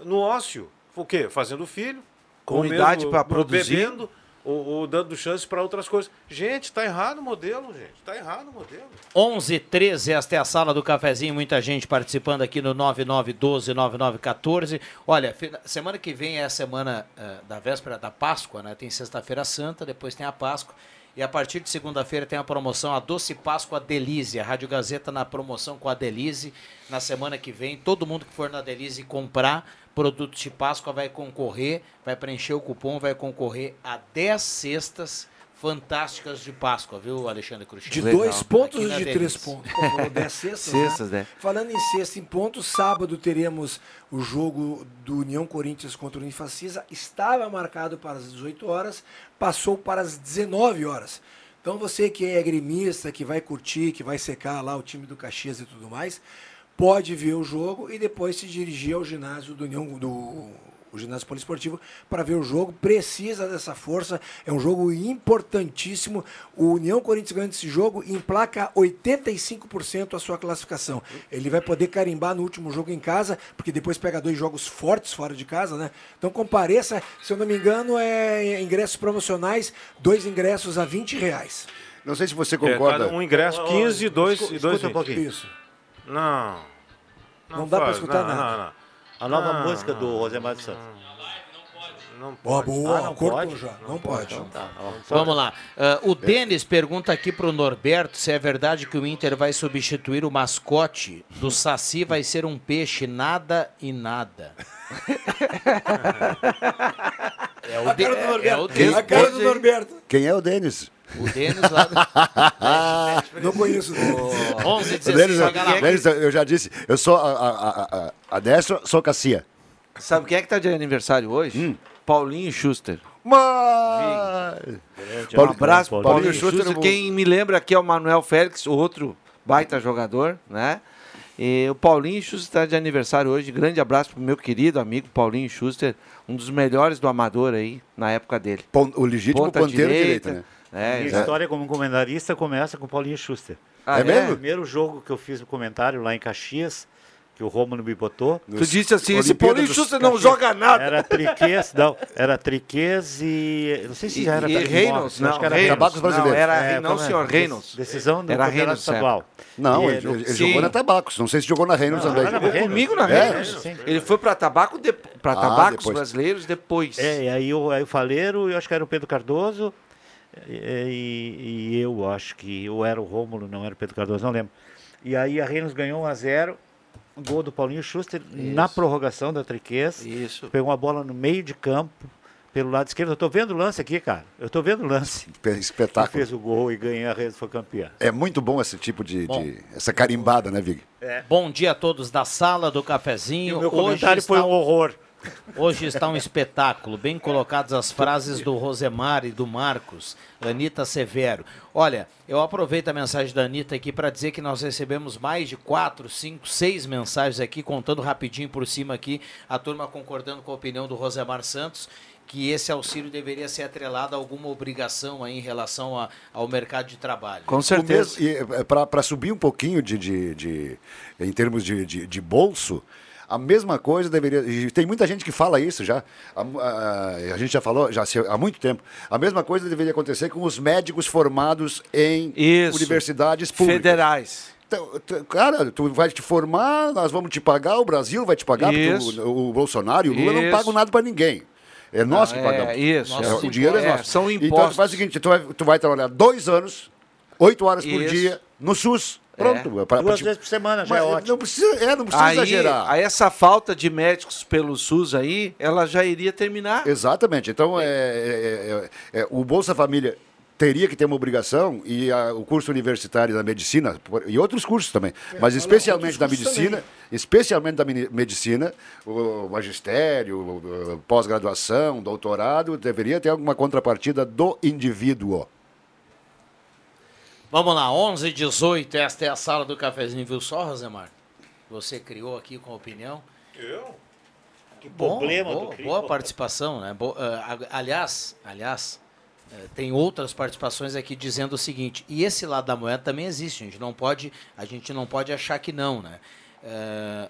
no ócio. O quê? Fazendo filho, Comunidade comendo, pra produzir. bebendo, ou, ou dando chance para outras coisas. Gente, tá errado o modelo, gente. Tá errado o modelo. 11 13, esta é a sala do cafezinho, muita gente participando aqui no 9912 9914. Olha, semana que vem é a semana eh, da véspera da Páscoa, né? Tem sexta-feira santa, depois tem a Páscoa. E a partir de segunda-feira tem a promoção A Doce Páscoa Delize. A Rádio Gazeta na promoção com a Delize. Na semana que vem, todo mundo que for na Delize comprar produtos de Páscoa vai concorrer, vai preencher o cupom, vai concorrer a 10 cestas fantásticas de Páscoa, viu, Alexandre Cruxinho? De dois pontos ou de Delize. três pontos? Como dez cestas, Cestas, né? Falando em sexta em pontos, sábado teremos o jogo do União Corinthians contra o Unifacisa. Estava marcado para as 18 horas, passou para as 19 horas. Então você que é gremista, que vai curtir, que vai secar lá o time do Caxias e tudo mais, pode ver o jogo e depois se dirigir ao ginásio do União do o ginásio poliesportivo para ver o jogo, precisa dessa força, é um jogo importantíssimo. O União Corinthians ganhando esse jogo emplaca 85% a sua classificação. Ele vai poder carimbar no último jogo em casa, porque depois pega dois jogos fortes fora de casa, né? Então compareça, se eu não me engano, é ingressos promocionais, dois ingressos a 20 reais. Não sei se você É, concorda. cada um ingresso 15 e 2 escuta- e dois um pouquinho. Isso. Não. Não dá pra faz, escutar não, nada. Não, não. A nova Não, música não, do Rosemar dos Santos. Não Boa, pode. boa, Ah, não cortou pode? já. Não, pode. Então tá. ó. Vamos lá. Ah, o Denis pergunta aqui pro Norberto se é verdade que o Inter vai substituir o mascote do Saci, vai ser um peixe, nada e nada. é o, A de, cara do é, Norberto. é o Denis. A cara do Norberto. Quem é o Denis? O Denis lá do... Não conheço. 11, O 16, Denis, joga lá. Denis, eu já disse, eu sou a, a, a, a, sou Cassia. Sabe quem é que tá de aniversário hoje? Paulinho Schuster. Mas... Um abraço Paulinho Paulinho Schuster, Schuster. o- Quem me lembra aqui é o Manuel Félix, outro baita jogador, né? E o Paulinho Schuster está de aniversário hoje. Grande abraço pro meu querido amigo Paulinho Schuster, um dos melhores do Amador aí na época dele. O legítimo Ponta ponteiro direita. direito, né? É, Minha história como comentarista começa com Paulinho Schuster. Ah, É mesmo? O primeiro jogo que eu fiz no comentário lá em Caxias, que o Romulo me botou. Tu disse assim, esse dos Schuster não joga nada. Era Triquês, não, era Triquês e. Não sei se E, já era e Tarimóveis, Reynolds, acho não, que era Reynolds, Tabacos brasileiros. não, era, É, não, é? senhor, Reynolds. Decisão do Era Campeonato Reynolds, Estadual. Não, E, ele, ele jogou na Tabacos. Não sei se jogou na Reynolds Não, também. era na Jogou Reynolds. comigo na É? Reynolds. Ele foi para tabaco de, pra Ah, tabacos depois. brasileiros depois. É, e aí o, aí o Faleiro, eu acho que era o Pedro Cardoso, e, e eu acho que ou era o Rômulo, não era o Pedro Cardoso, não lembro. E aí a Reynolds ganhou 1 a 0 gol do Paulinho Schuster na prorrogação da Triquês. Isso. Pegou uma bola no meio de campo, pelo lado esquerdo. Eu tô vendo o lance aqui, cara. Eu tô vendo o lance. Espetáculo. Ele fez o gol e ganhou a rede, foi campeão. É muito bom esse tipo de, Bom. de- essa carimbada, né, Vig? Bom dia a todos da sala do cafezinho. E o meu comentário foi um horror. Hoje está um espetáculo, bem colocadas as frases do Rosemar e do Marcos, Anitta Severo. Olha, eu aproveito a mensagem da Anitta aqui para dizer que nós recebemos mais de quatro, cinco, seis mensagens aqui, contando rapidinho por cima aqui, a turma concordando com a opinião do Rosemar Santos, que esse auxílio deveria ser atrelado a alguma obrigação aí em relação a- ao mercado de trabalho. Para subir um pouquinho de, de, de- em termos de, de, de bolso, a mesma coisa deveria. e Tem muita gente que fala isso já. A, a- a gente já falou já há muito tempo. A mesma coisa deveria acontecer com os médicos formados em Isso. universidades públicas. Federais. Então, cara, tu vai te formar, nós vamos te pagar, o Brasil vai te pagar, Isso. porque o, o Bolsonaro e o Lula não Isso. pagam nada para ninguém. É nós Não, que é, pagamos. isso, É, é. o dinheiro é É, nosso. são Então tu impostos. faz o seguinte, tu vai, tu vai trabalhar dois anos, oito horas por Isso. dia, no SUS. Pronto. É. pra- pra Duas te- vezes por semana já é ótimo. Não precisa, é, não precisa Aí, exagerar. aí essa falta de médicos pelo SUS aí, ela já iria terminar. Exatamente. Então, é, é- é- é- o Bolsa Família teria que ter uma obrigação e a- o curso universitário da medicina e outros cursos também, mas especialmente da medicina, também. especialmente da medicina, o magistério, pós-graduação, doutorado, deveria ter alguma contrapartida do indivíduo. Vamos lá, 11 e 18, esta é a sala do cafezinho, viu só, Rosemar? Você criou aqui com a opinião. Eu? Que Bom, problema boa, do boa participação, né? A- aliás, aliás, eh, tem outras participações aqui dizendo o seguinte, e esse lado da moeda também existe, a gente não pode, a gente não pode achar que não, né? Eh,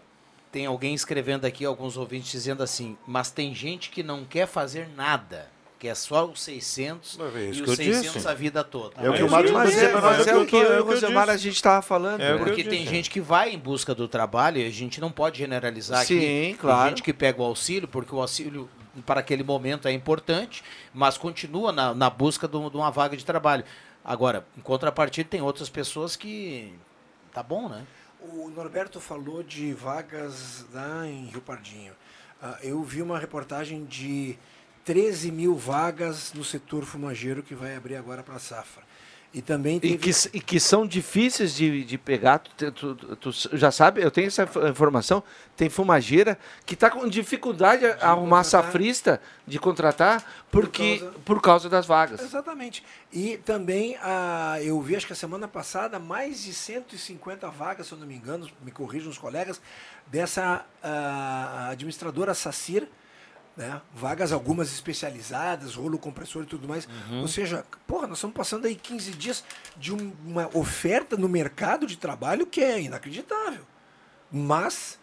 tem alguém escrevendo aqui, alguns ouvintes dizendo assim, mas tem gente que não quer fazer nada, que é só os 600 Mas é e os eu 600 disse. a vida toda. É o que É o Marcos isso está Mas é, mas mas é é o que eu- e é o Rosemar a gente estava falando. É eu Porque tem disse. gente que vai em busca do trabalho e a gente não pode generalizar Sim, aqui. claro. Tem gente que pega o auxílio, porque o auxílio para aquele momento é importante, mas continua na, na busca de um- de uma vaga de trabalho. Agora, em contrapartida, tem outras pessoas que. Tá bom, né? O Norberto falou de vagas lá em Rio Pardinho. Ah, eu vi uma reportagem de 13 mil vagas no setor fumageiro que vai abrir agora para a safra. E também E teve... que, s- e que são difíceis de, de pegar. Tu, tu- tu- tu já sabe, eu tenho essa inf- informação. Tem fumageira que está com dificuldade a arrumar contratar. safrista de contratar porque, causa- por causa das vagas. Exatamente. E também ah, eu vi, acho que a semana passada, mais de 150 vagas, se eu não me engano, me corrijam os colegas, dessa ah, administradora Sacir, né? vagas algumas especializadas, rolo compressor e tudo mais. Uhum. Ou seja, porra, nós estamos passando aí 15 dias de um- uma oferta no mercado de trabalho que é inacreditável. Mas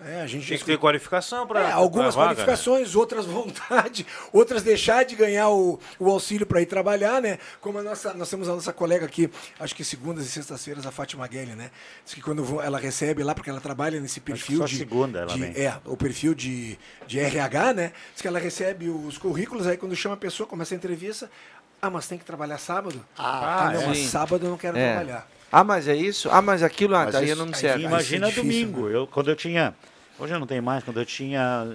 é, a gente Tem que ter qualificação para é, algumas vaga, né? qualificações, outras vontade, outras deixar de ganhar o, o auxílio para ir trabalhar, né? Como a nossa, nós temos a nossa colega aqui, acho que segundas e sextas-feiras, a Fátima Guelli, né? Diz que quando ela recebe lá, porque ela trabalha nesse perfil só de, segunda ela de- vem. é, o perfil de, de RH, né? Diz que ela recebe os currículos, aí quando chama a pessoa, começa a entrevista, ah, mas tem que trabalhar sábado? Ah, não, mas sábado eu não quero É. trabalhar. Ah, mas é isso? Ah, mas aquilo, ah, Mas daí isso- não me serve. Imagina é difícil, domingo. Eu, quando eu tinha. Hoje eu não tenho mais. Quando eu tinha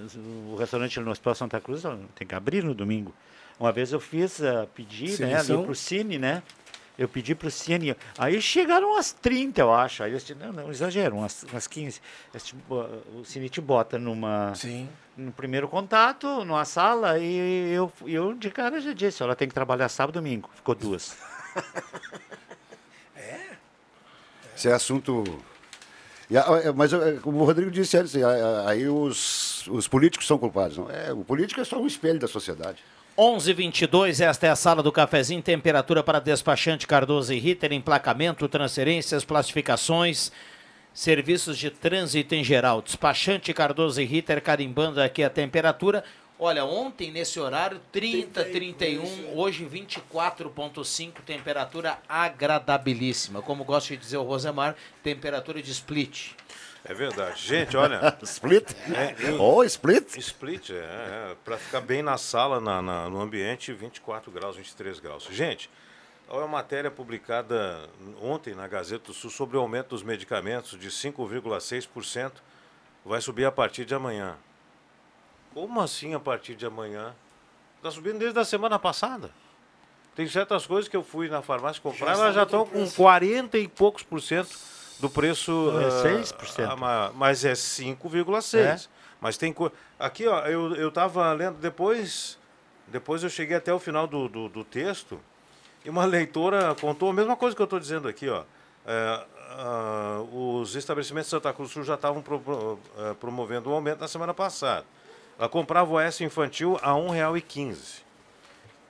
o restaurante no Hospital Santa Cruz, tem que abrir no domingo. Uma vez eu fiz, uh, pedi, né, ali pro Cine, né? Eu pedi pro Cine. Aí chegaram umas 30, eu acho. Aí eu disse, não, não, exagero, umas, umas 15. Eles te bo- O Cine te bota numa. Sim. No primeiro contato, numa sala, e eu, eu de cara já disse, ela tem que trabalhar sábado e domingo. Ficou duas. É assunto. É, mas é, como o Rodrigo disse antes, a- aí os, os políticos são culpados. Não? É, o político é só um espelho da sociedade. 11:22 esta é a sala do cafezinho, temperatura para despachante Cardoso e Ritter, emplacamento, transferências, classificações, serviços de trânsito em geral. Despachante Cardoso e Ritter carimbando aqui a temperatura. Olha, ontem nesse horário 30, 31, hoje 24.5, temperatura agradabilíssima. Como gosta de dizer o Rosemar, temperatura de split. É verdade. Gente, olha. Split? É, Oh, split? Split, é. é para ficar bem na sala, na, na- no ambiente, 24 graus, 23 graus. Gente, olha a matéria publicada ontem na Gazeta do Sul sobre o aumento dos medicamentos de 5,6%. Vai subir a partir de amanhã. Como assim a partir de amanhã? Está subindo desde a semana passada. Tem certas coisas que eu fui na farmácia comprar, Já elas já estão com preço. 40 e poucos por cento do preço. Não é ah, 6%? ah, ma- mas é 5,6%. É? Mas tem coisa. Aqui, ó, eu, eu tava lendo depois. Depois eu cheguei até o final do, do, do texto e uma leitora contou a mesma coisa que eu estou dizendo aqui, ó. É, ah, os estabelecimentos de Santa Cruz do Sul já estavam pro- eh, promovendo um aumento na semana passada. Ela comprava o S infantil a R$ 1,15.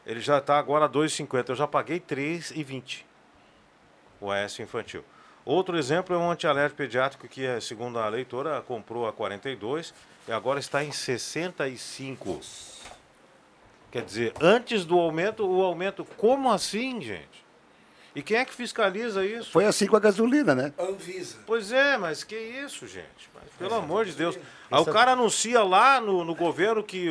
Ele já está agora a R$ 2,50. Eu já paguei R$ 3,20 o S infantil. Outro exemplo é um antialérgico pediátrico que, segundo a leitora, comprou a 42 e agora está em 65. Quer dizer, antes do aumento, o aumento. Como assim, gente? E quem é que fiscaliza isso? Foi assim com a gasolina, né? Anvisa. Pois é, mas que isso, gente? Mas, pelo amor de Deus. Aí o cara anuncia lá no, no governo que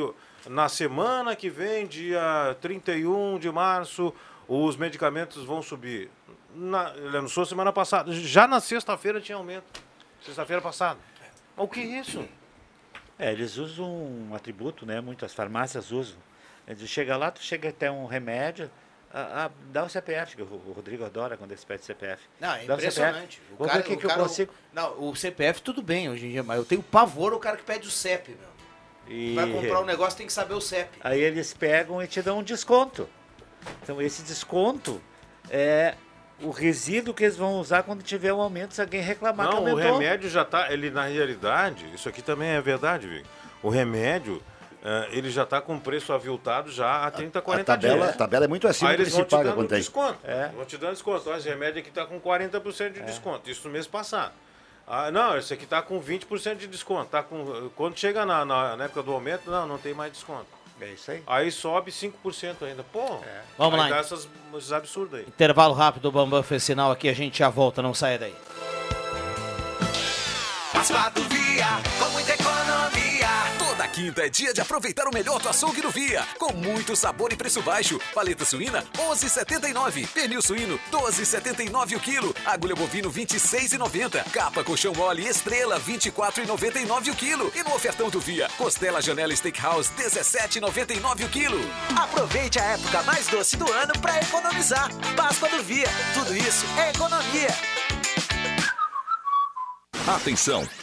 na semana que vem, dia 31 de março, os medicamentos vão subir. Na, ele anunciou semana passada. Já na sexta-feira tinha aumento. Sexta-feira passada. Mas o que é isso? É, eles usam um atributo, né? Muitas farmácias usam. Eles chega lá, tu chega até um remédio, ah, ah, dá o CPF, que o o Rodrigo adora quando eles pedem CPF. Não, é Dá o impressionante. CPF. O cara, o que, o que eu cara- consigo. Não, o CPF tudo bem hoje em dia, mas eu tenho pavor o cara que pede o CEP, meu. E... Vai comprar um negócio, tem que saber o CEP. Aí eles pegam e te dão um desconto. Então esse desconto é o resíduo que eles vão usar quando tiver um aumento, se alguém reclamar que Não, o remédio já está. Ele, na realidade, isso aqui também é verdade, Vic. O remédio, ele já está com preço aviltado já há 30, 40 A tabela, dias. a tabela é muito acima Aí do que eles se vão te paga dando quando tem. desconto. Vão te dando desconto. Ó, Esse remédio aqui está com 40% de É. desconto. Isso no mês passado. Ah, não, esse aqui está com 20% de desconto. Tá com, quando chega na, na, na época do aumento, não, não tem mais desconto. É isso aí. Aí sobe 5% ainda. Pô, Vamos aí lá, dá essas, esses absurdos aí. Intervalo rápido, o Bambam fez sinal aqui, a gente já volta, não saia daí. Via, com muita quinta é dia de aproveitar o melhor do açougue do Via, com muito sabor e preço baixo. Paleta suína, 11,79. Pernil suíno, 12,79 o quilo. Agulha bovino, 26,90. Capa colchão mole estrela, 24,99 o quilo. E no ofertão do Via, costela janela steakhouse, 17,99 o quilo. Aproveite a época mais doce do ano para economizar. Páscoa do Via. Tudo isso é economia. Atenção,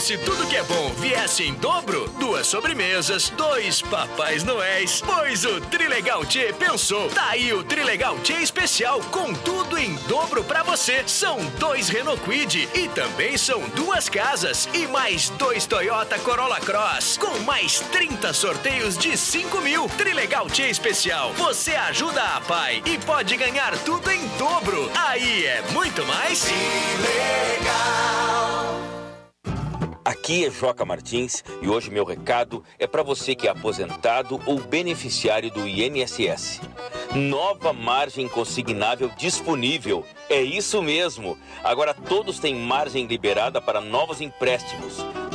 se tudo que é bom viesse em dobro? Duas sobremesas, dois papais noéis. Pois o Trilegal T pensou. Tá aí o Trilegal T especial com tudo em dobro pra você. São dois Renault Kwid e também são duas casas e mais dois Toyota Corolla Cross com mais 30 sorteios de 5 mil. Trilegal T especial. Você ajuda a pai e pode ganhar tudo em dobro. Aí é muito mais. Aqui é Joca Martins e hoje meu recado é para você que é aposentado ou beneficiário do INSS. Nova margem consignável disponível. É isso mesmo. Agora todos têm margem liberada para novos empréstimos.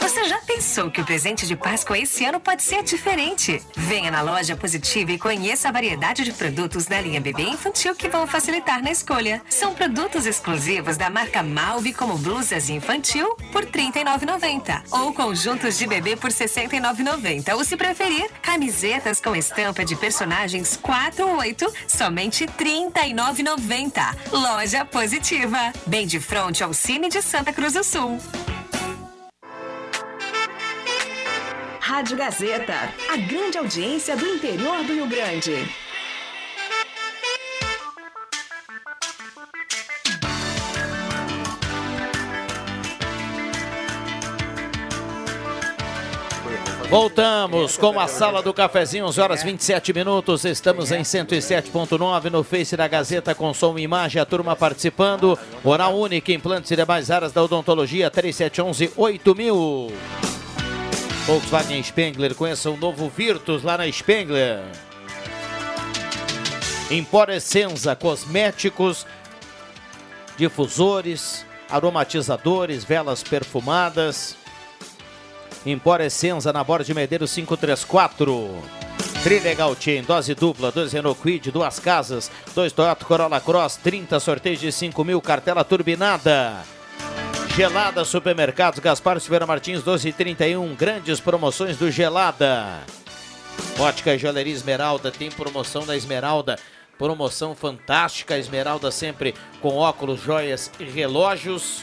Você já pensou que o presente de Páscoa esse ano pode ser diferente? Venha na loja Positiva e conheça a variedade de produtos da linha bebê infantil que vão facilitar na escolha. São produtos exclusivos da marca Malve, como blusas infantil por R$ 39,90 ou conjuntos de bebê por R$ 69,90 ou, se preferir, camisetas com estampa de personagens 4 ou 8, somente R$ 39,90. Loja Positiva, bem de frente ao Cine de Santa Cruz do Sul. Rádio Gazeta, a grande audiência do interior do Rio Grande. Voltamos com a sala do cafezinho, 11 horas 27 minutos. Estamos em 107.9 no Face da Gazeta com som e imagem. A turma participando. Oral Única, implantes e demais áreas da odontologia 3711 8000. Volkswagen Spengler, conheça o novo Virtus lá na Spengler. Empor Essenza, cosméticos, difusores, aromatizadores, velas perfumadas. Empor Essenza na Borda de Medeiros 534. Trilegal Chain, dose dupla, dois Renault Quid, duas casas, dois Toyota Corolla Cross, 30 sorteios de 5 mil, cartela turbinada. Gelada Supermercados, Gaspar Silveira Martins, 1231, grandes promoções do Gelada. Ótica e Joalheria Esmeralda, tem promoção da Esmeralda, promoção fantástica, Esmeralda sempre com óculos, joias e relógios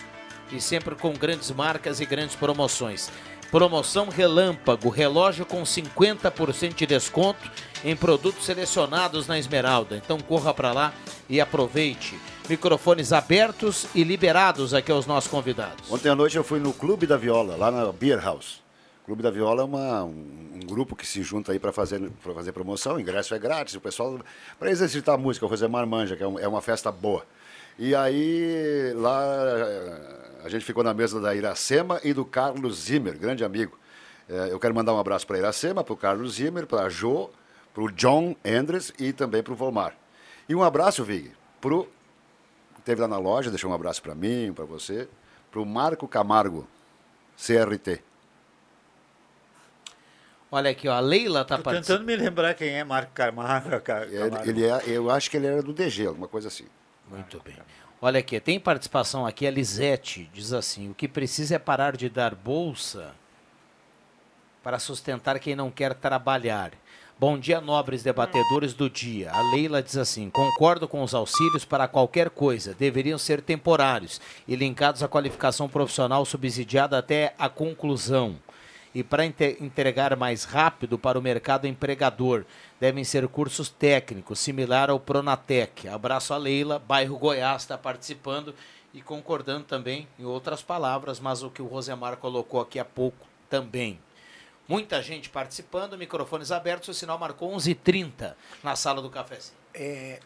e sempre com grandes marcas e grandes promoções. Promoção Relâmpago, relógio com 50% de desconto em produtos selecionados na Esmeralda. Então corra para lá e aproveite. Microfones abertos e liberados aqui aos nossos convidados. Ontem à noite eu fui no Clube da Viola, lá na Beer House. O Clube da Viola é uma, um, um grupo que se junta aí para fazer, fazer promoção, o ingresso é grátis, o pessoal, para exercitar música, o Rosemar Manja, que é, um- é uma festa boa. E aí, lá, a gente ficou na mesa da Iracema e do Carlos Zimmer, grande amigo. Eh, Eu quero mandar um abraço para a Iracema, para o Carlos Zimmer, para a Jo, para o John Andres e também para o Volmar. E um abraço, Vig, para o Teve lá na loja, deixou um abraço para mim, para você. Para o Marco Camargo, CRT. Olha aqui, ó, a Leila tá Tô participando. tentando me lembrar quem é Marco Camargo. Ca- Ele, ele é, eu acho que ele era do DG, alguma coisa assim. Muito bem. Olha aqui, tem participação aqui, a Lisete diz assim: o que precisa é parar de dar bolsa para sustentar quem não quer trabalhar. Bom dia, nobres debatedores do dia. A Leila diz assim: concordo com os auxílios para qualquer coisa, deveriam ser temporários e linkados à qualificação profissional subsidiada até a conclusão. E para entregar mais rápido para o mercado empregador, devem ser cursos técnicos, similar ao Pronatec. Abraço a Leila, bairro Goiás está participando e concordando também em outras palavras, mas o que o Rosemar colocou aqui há pouco também. Muita gente participando, microfones abertos, o sinal marcou 11h30 na sala do cafezinho. É,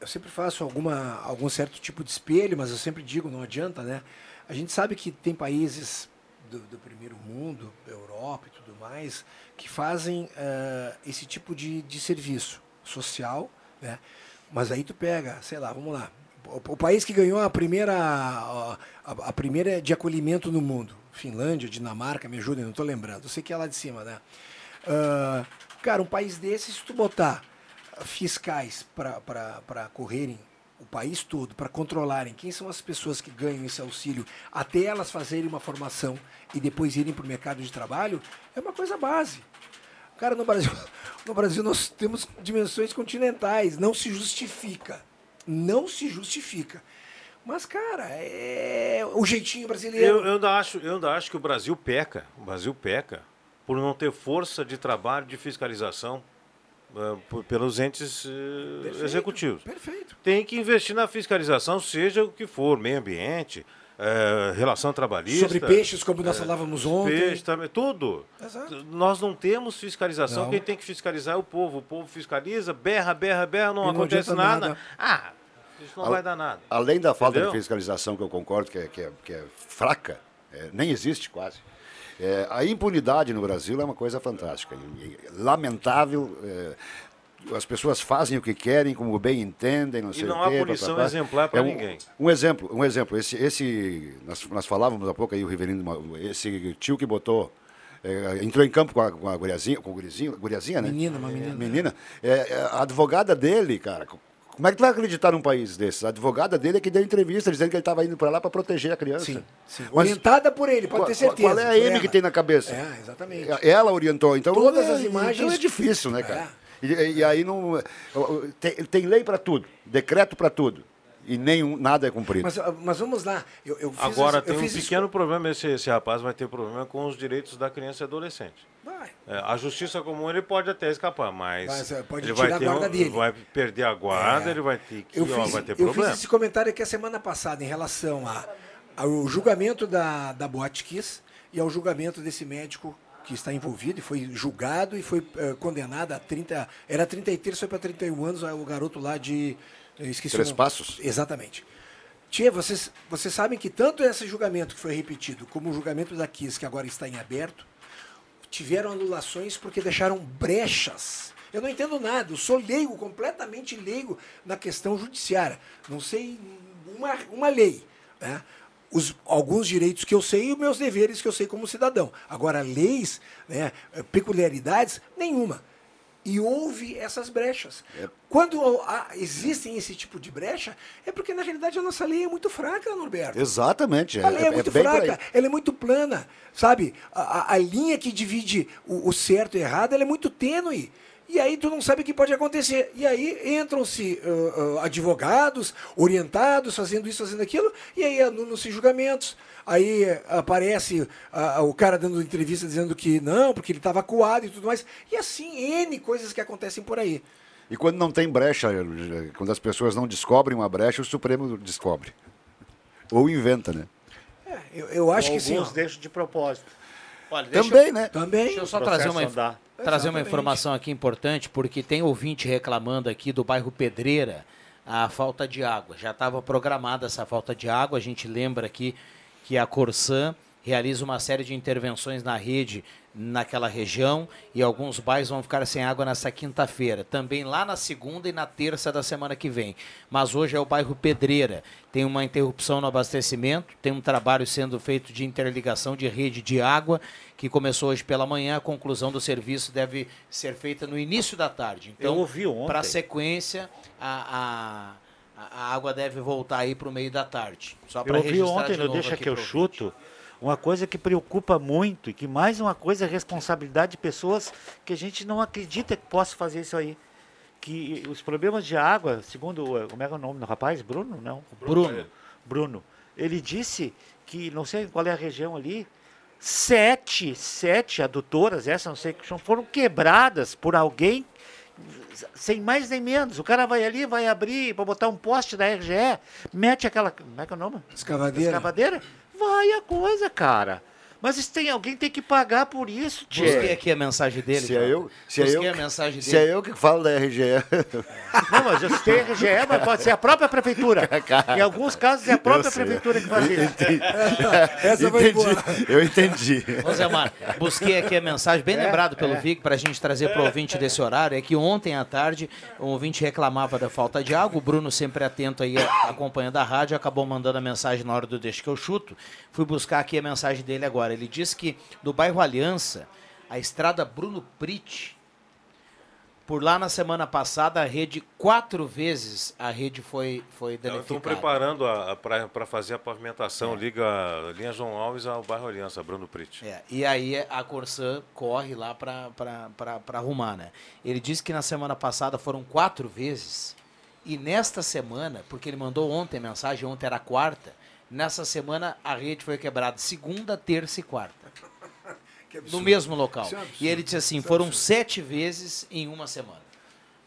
eu sempre faço alguma, algum certo tipo de espelho, mas eu sempre digo, não adianta, né? A gente sabe que tem países do, do primeiro mundo, Europa e tudo mais, que fazem ah, esse tipo de, de serviço social, né? Mas aí tu pega, sei lá, vamos lá, o, o país que ganhou a primeira, a- a primeira de acolhimento no mundo, Finlândia, Dinamarca, me ajudem, não estou lembrando, eu sei que é lá de cima, né? Ah, cara, um país desse, se tu botar fiscais para correrem o país todo, para controlarem quem são as pessoas que ganham esse auxílio, até elas fazerem uma formação e depois irem para o mercado de trabalho, é uma coisa base. Cara, no Brasil, no Brasil nós temos dimensões continentais, não se justifica. Não se justifica. Mas, cara, é o jeitinho brasileiro. Eu, eu, ainda acho, eu ainda acho que o Brasil peca. O Brasil peca por não ter força de trabalho de fiscalização eh, por- pelos entes eh, Perfeito, executivos. Perfeito. Tem que investir na fiscalização, seja o que for, meio ambiente, eh, relação trabalhista. Sobre peixes, como nós eh, falávamos ontem. Peixe também, tudo. Exato. Nós não temos fiscalização, Não. quem tem que fiscalizar é o povo. O povo fiscaliza, berra, berra, berra, não, não acontece nada. nada. Ah, isso não Al- vai dar nada. Além da falta Entendeu? de fiscalização, que eu concordo que é, que é, que é fraca, é, nem existe quase. É, a impunidade no Brasil é uma coisa fantástica. e- e lamentável. é, as pessoas fazem o que querem, como bem entendem, não sei não o há quê. punição papapá. exemplar pra É um- ninguém. Um exemplo, um exemplo. Esse, esse nós, nós falávamos há pouco aí, o Riverino, esse tio que botou, é, entrou em campo com a, com a guriazinha, com o gurizinho, guriazinha, né? Menina, uma menina. Menina. É, é, a advogada dele, cara, como é que tu vai acreditar num país desses? A advogada dele é que deu entrevista dizendo que ele estava indo para lá para proteger a criança. Sim, sim. Mas Orientada por ele, pode qual- ter certeza. Qual é a M que tem na cabeça? É, exatamente. Ela orientou. Então, Todas é, as imagens- Então é difícil, né, cara? E, e aí não. Tem, tem lei para tudo, decreto para tudo. E nenhum, nada é cumprido. Mas, ah, mas vamos lá. Eu, eu fiz Agora isso- tem eu um fiz isso- pequeno problema, esse, esse rapaz vai ter problema com os direitos da criança e adolescente. Vai. É, a justiça comum ele pode até escapar, mas, Mas, é, pode ele tirar vai a ter guarda um- dele. vai perder a guarda, É. ele vai ter que, Eu ó, fiz, vai ter eu fiz problema. esse comentário aqui a semana passada em relação a, ao julgamento da, da Boate Kiss e ao julgamento desse médico que está envolvido e foi julgado e foi eh, condenado a 30. Era 33, foi para 31 anos, o garoto lá de. Eu Esqueci Três. Passos? Exatamente. Tia, vocês, vocês sabem que tanto esse julgamento que foi repetido, como o julgamento da Kiss, que agora está em aberto, tiveram anulações porque deixaram brechas. Eu não entendo nada, eu sou leigo, completamente leigo na questão judiciária. Não sei uma, uma lei. Né? Os, alguns direitos que eu sei e os meus deveres que eu sei como cidadão. Agora, leis, né, peculiaridades, nenhuma. E houve essas brechas. Quando há- existem esse tipo de brecha, é porque na realidade a nossa lei é muito fraca, Norberto. Exatamente. A lei é, muito bem por aí. fraca, ela é muito plana, sabe? A, a- a linha que divide o, o certo e o errado, ela é muito tênue. E aí tu não sabe o que pode acontecer. E aí entram-se ah, ah, advogados, orientados, fazendo isso, fazendo aquilo, e aí anulam-se julgamentos. Aí aparece ah, o cara dando entrevista dizendo que não, porque ele estava acuado e tudo mais. E assim, N coisas que acontecem por aí. E quando não tem brecha, quando as pessoas não descobrem uma brecha, o Supremo descobre. Ou inventa, né? Eu, eu acho que sim. Alguns deixam de propósito. Olha, Também, eu- né? Também. Deixa eu só trazer uma, andar. trazer uma informação aqui importante, porque tem ouvinte reclamando aqui do bairro Pedreira a falta de água. Já estava programada essa falta de água. A gente lembra aqui que a Corsan realiza uma série de intervenções na rede naquela região e alguns bairros vão ficar sem água nessa quinta-feira. Também lá na segunda e na terça da semana que vem. Mas hoje é o bairro Pedreira. Tem uma interrupção no abastecimento, tem um trabalho sendo feito de interligação de rede de água que começou hoje pela manhã. A conclusão do serviço deve ser feita no início da tarde. Então, para a sequência, a, a, a água deve voltar aí para o meio da tarde. Só Eu para ouvi registrar ontem de no novo Deixa que eu chuto uma coisa que preocupa muito e que mais uma coisa é responsabilidade de pessoas que a gente não acredita que possa fazer isso aí. Que os problemas de água, segundo o- como é que é o nome do rapaz? Bruno? Não. Bruno. Bruno. Ele disse que, não sei qual é a região ali, sete, sete adutoras, essa não sei que são, foram quebradas por alguém sem mais nem menos. O cara vai ali, vai abrir para botar um poste da RGE, mete aquela. Como é que é o nome? Escavadeira. Escavadeira? Vai a coisa, cara. Mas tem, alguém tem que pagar por isso, tchê. Busquei aqui a mensagem dele. Se é eu, se é Busquei eu, a mensagem se dele. é eu que falo da RGE. Não, mas eu citei a RGE, mas pode ser a própria prefeitura. Em alguns casos é a própria Eu sei. prefeitura que faz isso. Essa foi entendi, boa. eu entendi. Ô Zé Mar, busquei aqui a mensagem, bem É, lembrado pelo é. Vic, para a gente trazer para o ouvinte desse horário, é que ontem à tarde o ouvinte reclamava da falta de água, o Bruno sempre atento aí, acompanhando a rádio, acabou mandando a mensagem na hora do Deixa que eu chuto. Fui buscar aqui a mensagem dele agora. Ele disse que do bairro Aliança, a estrada Bruno Prit, por lá na semana passada, a rede, quatro vezes a rede foi, foi Estão danificada. preparando para fazer a pavimentação, liga a linha João Alves ao bairro Aliança, Bruno Prit. É, e aí a Corsã corre lá para arrumar, né? Ele disse que na semana passada foram quatro vezes. E nesta semana, porque ele mandou ontem mensagem, ontem era quarta, nessa semana a rede foi quebrada segunda, terça e quarta. No mesmo local. É. E ele disse assim, é foram sete vezes em uma semana.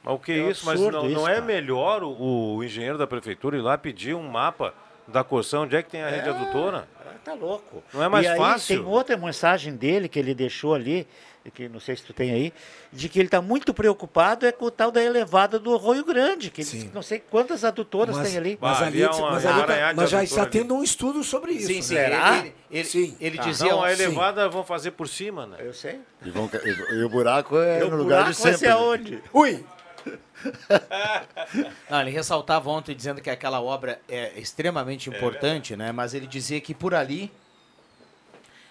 Mas o que é, É isso? Mas não, isso, não é melhor o, o engenheiro da prefeitura ir lá pedir um mapa da Corsã, onde é que tem a rede adutora? Ah, Tá louco. Não é mais e aí fácil? Tem outra mensagem dele que ele deixou ali, que não sei se tu tem aí, de que ele está muito preocupado é com o tal da elevada do Arroio Grande, que ele Sim. não sei quantas adutoras Mas, tem ali. mas Bah, ali, ali é uma mas, ali tá- mas já está ali. tendo um estudo sobre isso. Sim, né? sim. Será? Ele, ele, Sim. ele Ah, dizia... Não, a sim. elevada vão fazer por cima, né? Eu sei. E, vão- e o buraco é o no lugar buraco de vai sempre. ser né? aonde? Ui, Não, ele ressaltava ontem dizendo que aquela obra é extremamente É importante, né? Mas ele dizia que por ali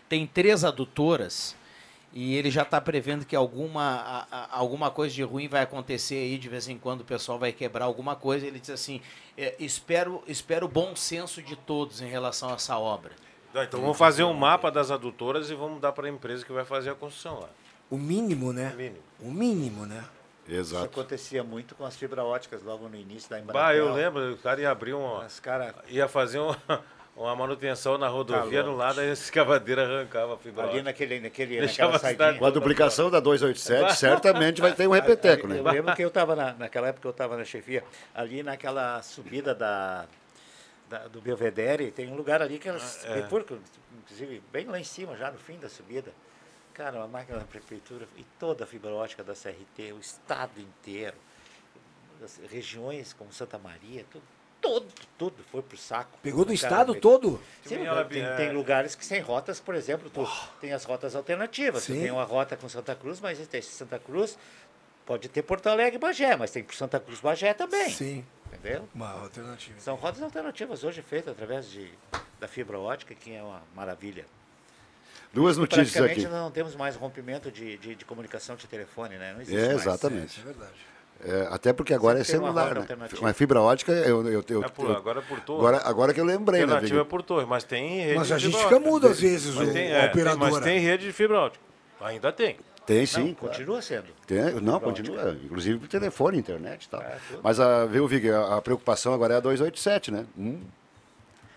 tem três adutoras e ele já está prevendo que alguma, a- a- alguma coisa de ruim vai acontecer aí, de vez em quando o pessoal vai quebrar alguma coisa. Ele diz assim: é, espero, espero o bom senso de todos em relação a essa obra. Tá, Então vamos fazer um mapa das adutoras e vamos dar para a empresa que vai fazer a construção lá. O mínimo, né? O mínimo. O mínimo, né? Isso acontecia muito com as fibra óticas logo no início da Embratel. Bah, eu lembro, o cara ia abrir uma. cara... Ia fazer uma, uma manutenção na rodovia, Tá no lado, aí a escavadeira arrancava a fibra Ali ótica. naquele, naquele, Deixava naquela a cidade saidinha. Com a duplicação da 287, certamente vai ter um repeteco, né? Eu lembro que eu estava naquela época eu estava na chefia, ali naquela subida da, da- do Belvedere, tem um lugar ali que elas Ah, é. bifurcam, inclusive bem lá em cima, já no fim da subida. Cara, a máquina da prefeitura e toda a fibra ótica da CRT, o estado inteiro, as regiões como Santa Maria, tudo, tudo, tudo foi pro saco. Pegou do estado todo? Sim, Ela- tem, é. tem lugares que sem rotas, por exemplo, tu tem as rotas alternativas. Tu Sim. tem uma rota com Santa Cruz, mas esse Santa Cruz pode ter Porto Alegre e Bagé, mas tem por Santa Cruz Bagé também. Sim. Entendeu? Uma alternativa. São rotas alternativas hoje feitas através de, da fibra ótica, que é uma maravilha. Duas notícias praticamente aqui. nós não temos mais rompimento de, de, de comunicação de telefone, né? Não existe É, mais. exatamente. É, verdade. É, até porque agora é celular, né? Uma fibra ótica, eu, eu, eu, É por- eu- agora é por torre. Agora, agora que eu lembrei, né, Alternativa é por torre, mas tem rede Mas a gente fica mudo às vezes, Mas o- tem, a é, operadora. Mas tem rede de fibra ótica. Ainda tem. Tem sim. Não, continua sendo. Tem, não, continua. Inclusive por telefone, internet e tal. Mas, a, viu, Vig, a, a preocupação agora é a 287, né? Hum.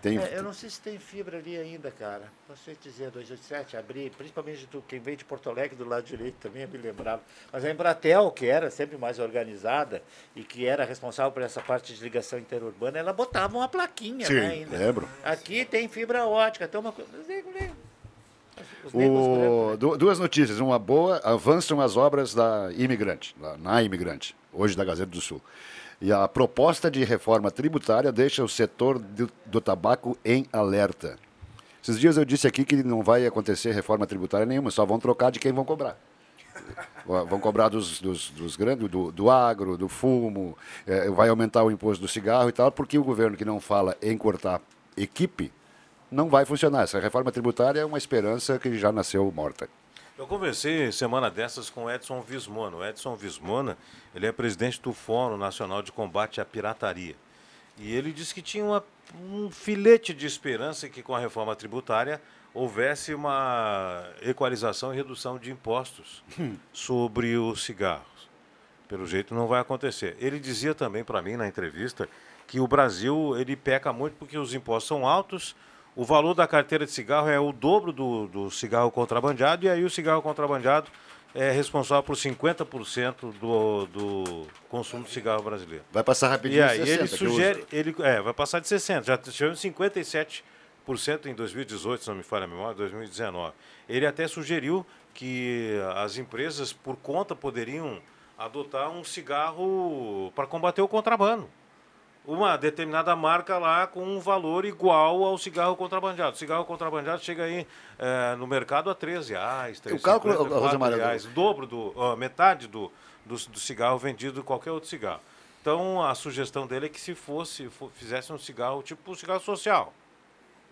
Tem, É, eu não sei se tem fibra ali ainda, cara. Não sei dizer, 287, abri, principalmente do, quem veio de Porto Alegre do lado direito também, me lembrava. Mas a Embratel, que era sempre mais organizada e que era responsável por essa parte de ligação interurbana, ela botava uma plaquinha Sim, né, ainda. lembro. Aqui tem fibra ótica, tem uma coisa. Né? O, du- duas notícias. Uma boa, avançam as obras da Imigrante, na Imigrante, hoje da Gazeta do Sul. E a proposta de reforma tributária deixa o setor do, do tabaco em alerta. Esses dias eu disse aqui que não vai acontecer reforma tributária nenhuma, só vão trocar de quem vão cobrar. Vão cobrar dos, dos, dos grandes, do, do agro, do fumo, eh, vai aumentar o imposto do cigarro e tal, porque o governo que não fala em cortar equipe não vai funcionar. Essa reforma tributária é uma esperança que já nasceu morta. Eu conversei semana dessas com o Edson Vismona. O Edson Vismona, ele é presidente do Fórum Nacional de Combate à Pirataria. E ele disse que tinha uma- um filete de esperança que com a reforma tributária houvesse uma equalização e redução de impostos sobre os cigarros. Pelo jeito não vai acontecer. Ele dizia também para mim na entrevista que o Brasil ele peca muito porque os impostos são altos, o valor da carteira de cigarro é o dobro do, do cigarro contrabandeado e aí o cigarro contrabandeado é responsável por 50% do, do consumo de cigarro brasileiro. Vai passar rapidinho E aí 60, ele sugere, ele é, vai passar de 60, já chegou em 57% em 2018, se não me falha a memória, 2019. Ele até sugeriu que as empresas por conta poderiam adotar um cigarro para combater o contrabando. Uma determinada marca lá com um valor igual ao cigarro contrabandeado. O cigarro contrabandeado chega aí eh, no mercado a 13 reais, 13 O cálculo, Rosemary, reais, o dobro do, ó, metade do, do, do cigarro vendido em qualquer outro cigarro. Então a sugestão dele é que se fosse, fo- fizesse um cigarro tipo um cigarro social,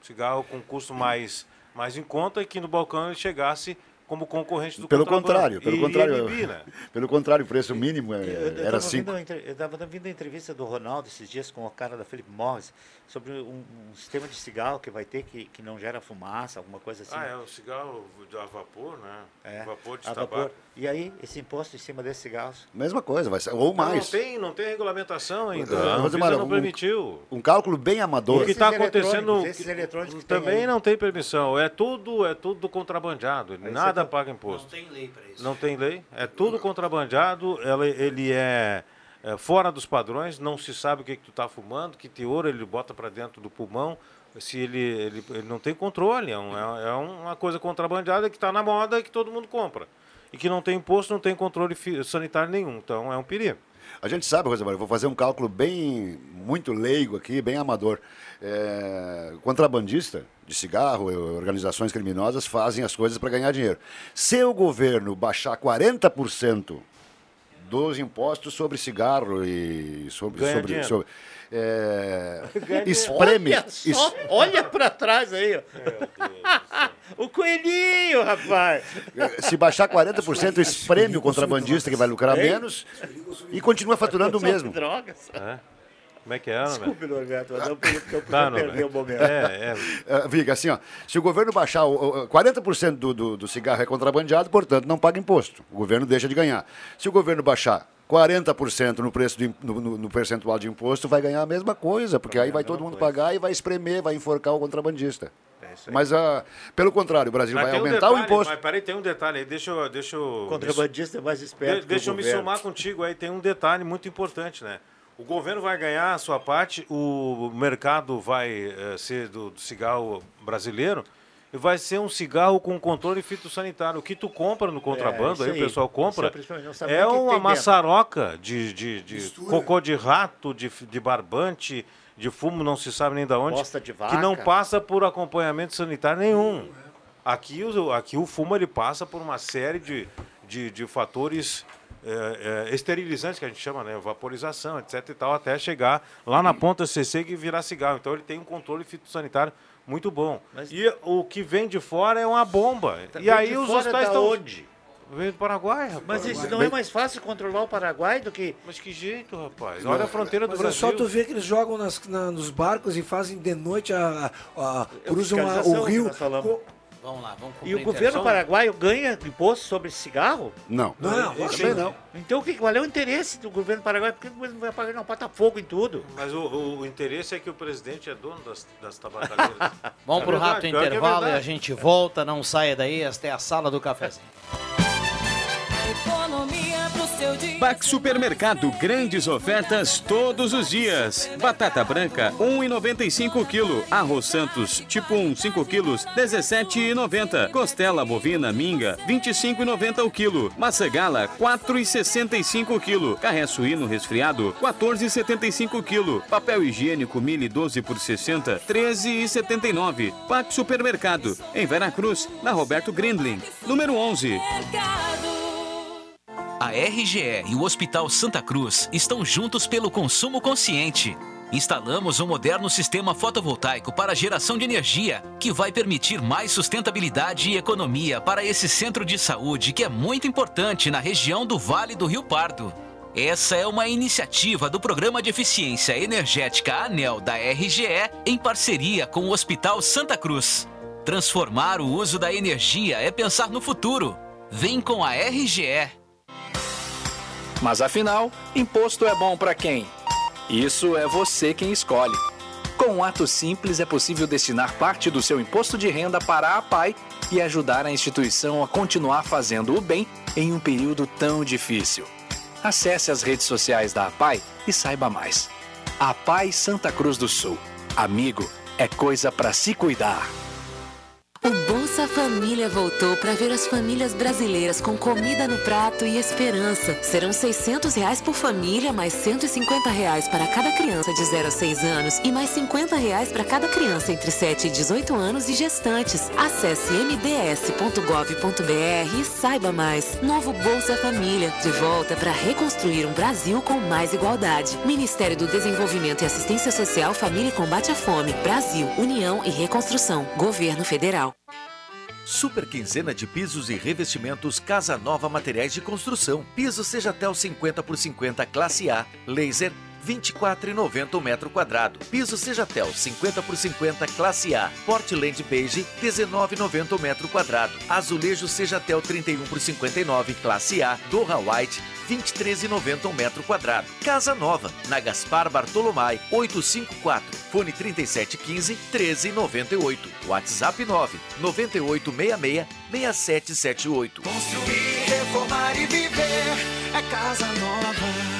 cigarro com custo mais, mais em conta e que no balcão ele chegasse como concorrente do Pelo contrário, pelo E contrário, né? pelo contrário, o preço mínimo é- Eu era estava 5. vendo, a entre- eu estava vendo a entrevista do Ronaldo esses dias com o cara da Philip Morris sobre um, um sistema de cigarro que vai ter que, que não gera fumaça, alguma coisa assim. Ah, é o cigarro de a vapor, né? É, Vapor de a tabaco. vapor. E aí, esse imposto em cima desses cigarros? Mesma coisa, vai ser, ou Não, mais. Não tem, não tem regulamentação ainda. Eh, A Anvisa Rosemary, não um- permitiu. Um cálculo bem amador. O que está acontecendo eletrônicos, esses eletrônicos que também não tem permissão. É tudo, é tudo contrabandeado. Aí Nada tá- paga imposto. Não tem lei para isso. Não tem lei. É tudo contrabandeado. Ela, ele é, é fora dos padrões. Não se sabe o que, que tu está fumando, que teor ele bota para dentro do pulmão. Se ele, ele, ele não tem controle. É, um- é- é uma coisa contrabandeada que está na moda e que todo mundo compra. E que não tem imposto, não tem controle sanitário nenhum. Então é um perigo. A gente sabe, Rosemary, vou fazer um cálculo bem, muito leigo aqui, bem amador. É, contrabandista de cigarro, eh, organizações criminosas fazem as coisas para ganhar dinheiro. Se o governo baixar 40% dos impostos sobre cigarro e sobre. Ganha sobre, dinheiro. sobre é, espreme. Olha, es- olha pra trás aí, ó. O coelhinho, rapaz. Se baixar 40%, espreme o contrabandista que vai lucrar menos e continua faturando o mesmo. Drogas. É? Como é que é, Norberto? Desculpe, Norberto, mas podia, não podia Tá, perder o momento. É, é. É, Viga, assim, ó, se o governo baixar o, o- 40% do, do, do cigarro é contrabandeado, portanto, não paga imposto. O governo deixa de ganhar. Se o governo baixar 40% no preço do, no, no- no percentual de imposto, vai ganhar a mesma coisa, porque aí vai todo mundo pagar e vai espremer, vai enforcar o contrabandista. Mas, ah, pelo contrário, o Brasil Mas vai tem um aumentar o detalhe, imposto. Mas peraí, tem um detalhe aí, deixa eu. Deixa eu O contrabandista é mais esperto De- que Deixa o eu me governo. somar contigo aí, tem um detalhe muito importante, né? O governo vai ganhar a sua parte, o mercado vai eh, ser do, do cigarro brasileiro e vai ser um cigarro com controle fitossanitário. O que tu compra no contrabando, isso aí, aí. o pessoal compra, Isso é é o uma maçaroca de, de, de cocô de rato, de, de barbante, de fumo, não se sabe nem de onde, que não passa por acompanhamento sanitário nenhum. Aqui o, aqui o fumo ele passa por uma série de, de, de fatores é, é, esterilizantes, que a gente chama, né? Vaporização, etc e tal, até chegar lá na ponta CC e virar cigarro. Então ele tem um controle fitossanitário muito bom. E o que vem de fora é uma bomba. Tá- e aí os hospitais da estão... onde? Vem do Paraguai, rapaz. Mas isso não é mais fácil controlar o Paraguai do que. Mas que jeito, rapaz? Olha a fronteira do Mas Brasil. é só tu ver que eles jogam nas- na- nos barcos e fazem de noite a, a- a- cruzam a- o rio. Vamos lá, vamos E o governo paraguaio ganha imposto sobre cigarro? Não. Não, não, também não. Então o que, qual é o interesse do governo paraguaio? Por que o governo não vai pagar não bota fogo em tudo? Mas o, o- o interesse é que o presidente é dono das, das tabacaleiras. Vamos É pro verdade, rápido é intervalo e a gente volta. Não saia daí, esta é a sala do cafezinho. Economia pro seu dia. Bax Supermercado, grandes ofertas todos os dias. Batata branca, 1,95 kg. Arroz Santos, tipo 1, 5 kg, 17,90. Costela bovina minga, 25,90 o quilo. Maçã gala, 4,65 kg. Carré suíno resfriado, 14,75 kg. Papel higiênico Mili 12 por 60, 13,79. Bax Supermercado, em Veracruz, na Roberto Grindlin, número 11. A RGE e o Hospital Santa Cruz estão juntos pelo consumo consciente. Instalamos um moderno sistema fotovoltaico para geração de energia, que vai permitir mais sustentabilidade e economia para esse centro de saúde que é muito importante na região do Vale do Rio Pardo. Essa é uma iniciativa do Programa de Eficiência Energética ANEL da RGE em parceria com o Hospital Santa Cruz. Transformar o uso da energia é pensar no futuro. Vem com a RGE. Mas afinal, imposto é bom para quem? Isso é você quem escolhe. Com um ato simples é possível destinar parte do seu imposto de renda para a PAI e ajudar a instituição a continuar fazendo o bem em um período tão difícil. Acesse as redes sociais da APAI e saiba mais. APAI Santa Cruz do Sul. Amigo, é coisa para se cuidar. O Bolsa Família voltou para ver as famílias brasileiras com comida no prato e esperança. Serão 600 reais por família, mais 150 reais para cada criança de 0 a 6 anos e mais 50 reais para cada criança entre 7 e 18 anos e gestantes. Acesse mds.gov.br e saiba mais. Novo Bolsa Família, de volta para reconstruir um Brasil com mais igualdade. Ministério do Desenvolvimento e Assistência Social, Família e Combate à Fome. Brasil, União e Reconstrução. Governo Federal. Super quinzena de pisos e revestimentos Casa Nova Materiais de Construção. Piso seja até o 50 por 50 classe A, laser 24,90 o metro quadrado. Piso seja Tel 50 por 50 classe A. Portland Beige 19,90 o metro quadrado. Azulejo seja Tel 31 por 59 classe A. Dorra White 23,90 um metro quadrado. Casa Nova, na Gaspar Bartolomai, 854. Fone 3715 1398. WhatsApp 9 9866 6778. Construir, reformar e viver é casa nova.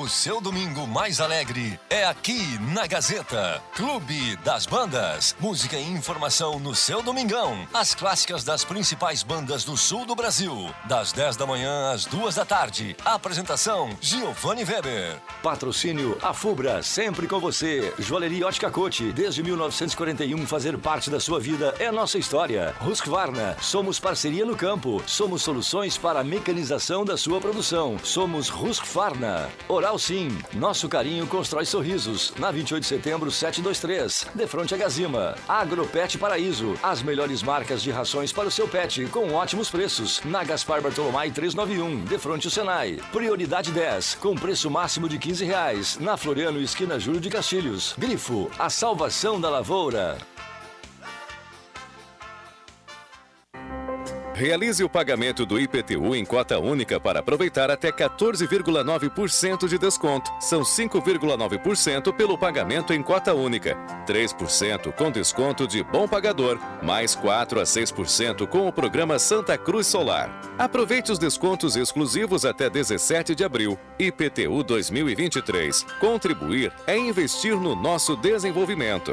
O seu domingo mais alegre é aqui na Gazeta. Clube das Bandas. Música e informação no seu domingão. As clássicas das principais bandas do sul do Brasil. Das 10 da manhã às 2 da tarde. Apresentação: Giovanni Weber. Patrocínio A Fubra, sempre com você. Joalheria Ótica Cote, desde 1941, fazer parte da sua vida é nossa história. Husqvarna, somos parceria no campo. Somos soluções para a mecanização da sua produção. Somos Husqvarna. Oral Sim, nosso carinho constrói sorrisos. Na 28 de setembro, 723, de frente a Gazima. Agropet Paraíso, as melhores marcas de rações para o seu pet, com ótimos preços. Na Gaspar Bartolomai 391, de frente ao Senai. Prioridade 10, com preço máximo de 15 reais. Na Floriano, esquina Júlio de Castilhos. Grifo, a salvação da lavoura. Realize o pagamento do IPTU em cota única para aproveitar até 14,9% de desconto. São 5,9% pelo pagamento em cota única, 3% com desconto de bom pagador, mais 4 a 6% com o programa Santa Cruz Solar. Aproveite os descontos exclusivos até 17 de abril. IPTU 2023. Contribuir é investir no nosso desenvolvimento.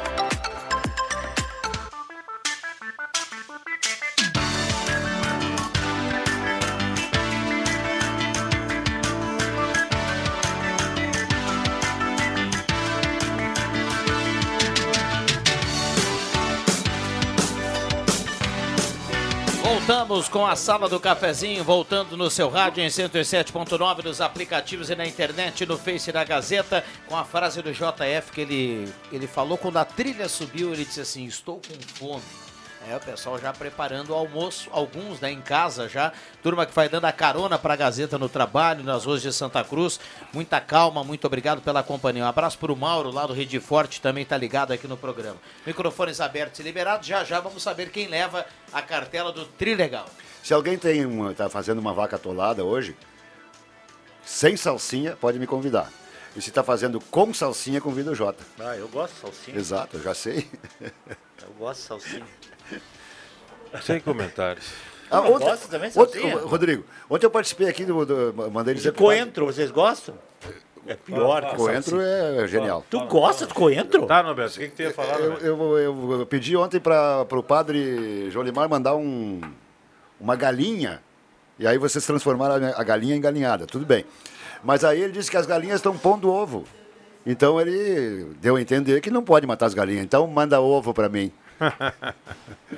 Voltamos com a sala do cafezinho, voltando no seu rádio em 107.9, nos aplicativos e na internet, no Face da Gazeta, com a frase do JF que ele, ele falou quando a trilha subiu, ele disse assim, estou com fome. É, o pessoal já preparando o almoço, alguns né, em casa já. Turma que vai dando a carona para a Gazeta no trabalho, nas ruas de Santa Cruz. Muita calma, muito obrigado pela companhia. Um abraço para o Mauro, lá do Rede Forte, também está ligado aqui no programa. Microfones abertos e liberados. Já já vamos saber quem leva a cartela do Trilegal. Se alguém tem uma, tá fazendo uma vaca atolada hoje, sem salsinha, pode me convidar. E se está fazendo com salsinha, convida o Jota. Ah, eu gosto de salsinha. Exato, eu já sei. Eu gosto de salsinha. Sem comentários. Ah, Não, ontem- gosto também, ontem- salsinha. Ontem, eu participei aqui do. do mandei De coentro, vocês gostam? É pior que Coentro salsinha. é genial. Tu gosta de coentro? Tá, Norberto, o que, que tu ia falar? Eu, eu, eu- eu pedi ontem para o padre Jolimar mandar um, uma galinha, e aí vocês transformaram a- a galinha em galinhada, tudo bem. Mas aí ele disse que as galinhas estão pondo ovo. Então ele deu a entender que não pode matar as galinhas. Então manda ovo para mim.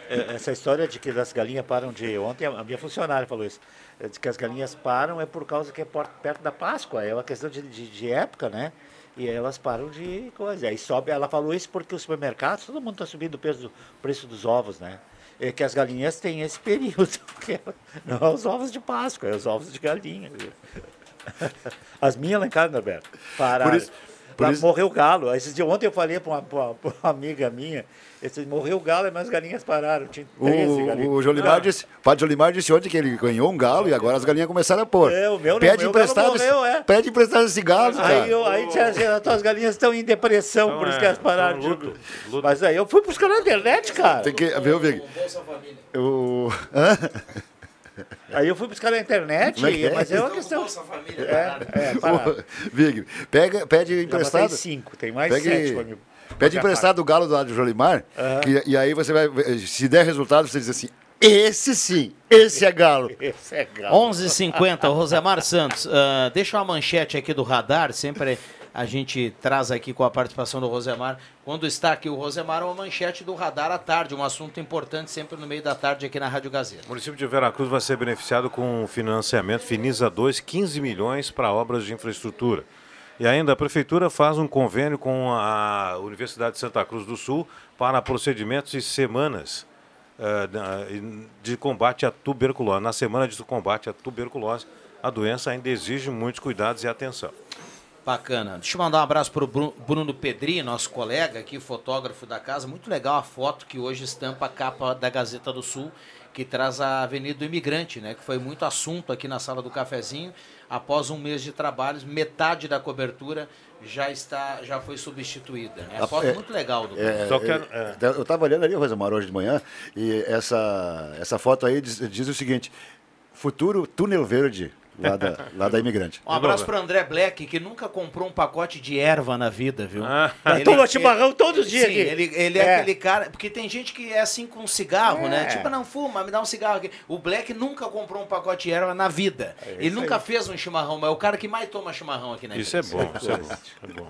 É, Essa história de que as galinhas param de. Ontem a minha funcionária falou isso. é De que as galinhas param é por causa que é perto da Páscoa. É uma questão de, de, de época, né? E elas param de coisa. Aí sobe, ela falou isso porque os supermercados, todo mundo está subindo o do, preço dos ovos, né? É que as galinhas têm esse período. não é os ovos de Páscoa, é os ovos de galinha. As minhas lá em casa, Norberto, pararam. Por isso- Lá isso- Morreu o galo. Esses dias, ontem eu falei para uma, pra uma- pra uma amiga minha, esse, morreu o galo e minhas galinhas pararam. Tinha 13 O, galinhas. o Jolimar Ah, disse, o padre Jolimar disse ontem que ele ganhou um galo e agora as galinhas começaram a pôr. É, o meu não, pede o meu emprestado, galo morreu, é. pede emprestado esse galo, cara. Aí, eu, aí tinha assim, as tuas galinhas estão em depressão, Então por isso é, que elas pararam então de. luto, Mas aí eu fui buscar na internet, cara. Tem que ver o Vig. O... Hã? Aí eu fui buscar na internet, Como é é? mas é uma questão. É, é, pararam. Ô, Vig, pega, pede emprestado. botei cinco, tem mais Pegue- sete pra mim. Pede emprestado o galo do lado do Jolimar, que- e aí você vai, se der resultado, você diz assim, esse sim, esse é galo. Esse é galo. 11h50, o Rosemar Santos. ah, deixa uma manchete aqui do radar, sempre a gente traz aqui com a participação do Rosemar. Quando está aqui o Rosemar, uma manchete do radar à tarde, um assunto importante sempre no meio da tarde aqui na Rádio Gazeta. O município de Veracruz vai ser beneficiado com um financiamento Finisa 2, 15 milhões para obras de infraestrutura. E ainda a prefeitura faz um convênio com a Universidade de Santa Cruz do Sul para procedimentos e semanas eh, de combate à tuberculose. Na semana de combate à tuberculose, a doença ainda exige muitos cuidados e atenção. Bacana. Deixa eu mandar um abraço para o Bruno Pedri, nosso colega aqui, fotógrafo da casa. Muito legal a foto que hoje estampa a capa da Gazeta do Sul, que traz a Avenida do Imigrante, né? Que foi muito assunto aqui na sala do cafezinho. Após um mês de trabalhos, metade da cobertura já está, já foi substituída. É uma foto É, muito legal do é, Só que é, Eu estava olhando ali, Rosemar, hoje de manhã, e essa, essa foto aí diz, diz o seguinte: futuro túnel verde lá da, lá da imigrante. Um abraço para André Black, que nunca comprou um pacote de erva na vida, viu? Toma chimarrão todos os dias Sim, aqui. ele, ele é. É. aquele cara. Porque tem gente que é assim com cigarro, É. né? Tipo, não fuma, me dá um cigarro aqui. O Black nunca comprou um pacote de erva na vida. ele isso nunca aí. fez um chimarrão, mas é o cara que mais toma chimarrão aqui na Isso é bom, isso é bom. É bom.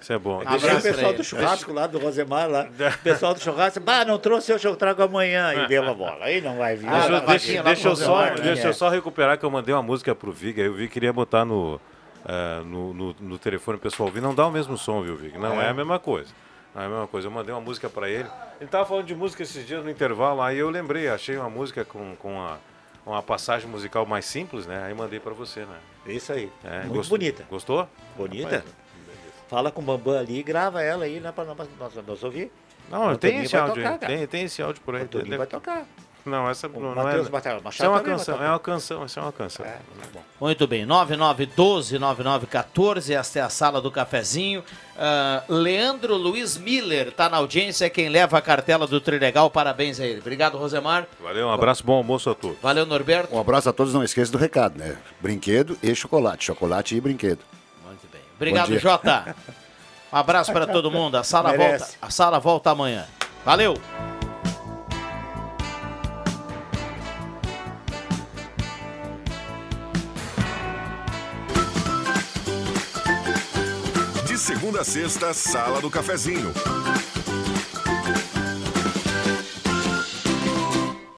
Isso é bom. Deixei o Abraço pra pessoal do churrasco lá, do Rosemar lá. O pessoal do churrasco, bah, não trouxe hoje, eu trago amanhã. E deu a bola. Aí não vai vir. Deixa, eu- Ah, deixa- deixa pro eu só, Rosemar, né? deixa eu só recuperar que eu mandei uma música pro Vig, aí o Vig queria botar no, eh, no, no, no telefone pro pessoal ouvir. Não dá o mesmo som, viu, Vig? Não é, É. a mesma coisa. Não é a mesma coisa. Eu mandei uma música pra ele. Ele tava falando de música esses dias no intervalo, aí eu lembrei, achei uma música com, com uma, uma passagem musical mais simples, né? Aí mandei pra você, né? Isso aí. É, Muito gost- bonita. Gostou? Bonita. Rapaz, Fala com o Bambam ali e grava ela aí, né, pra nós, nós, nós ouvir. Não, O tem esse áudio tocar. Tem, tem esse áudio por aí. O Toninho vai tocar. Não, essa não, não Matheus é. Machado Isso é uma canção, é uma canção, isso é uma canção. Muito bem, 9912-9914, esta é a sala do cafezinho. Ah, Leandro Luiz Miller está na audiência, é quem leva a cartela do Trilegal. Parabéns a ele. Obrigado, Rosemar. Valeu, um abraço, bom almoço a todos. Valeu, Norberto. Um abraço a todos, não esqueça do recado, né? Brinquedo e chocolate. Chocolate e brinquedo. Obrigado. Jota. Um abraço para todo mundo. A sala, Merece. volta, a sala volta amanhã. Valeu. De segunda a sexta, Sala do Cafezinho.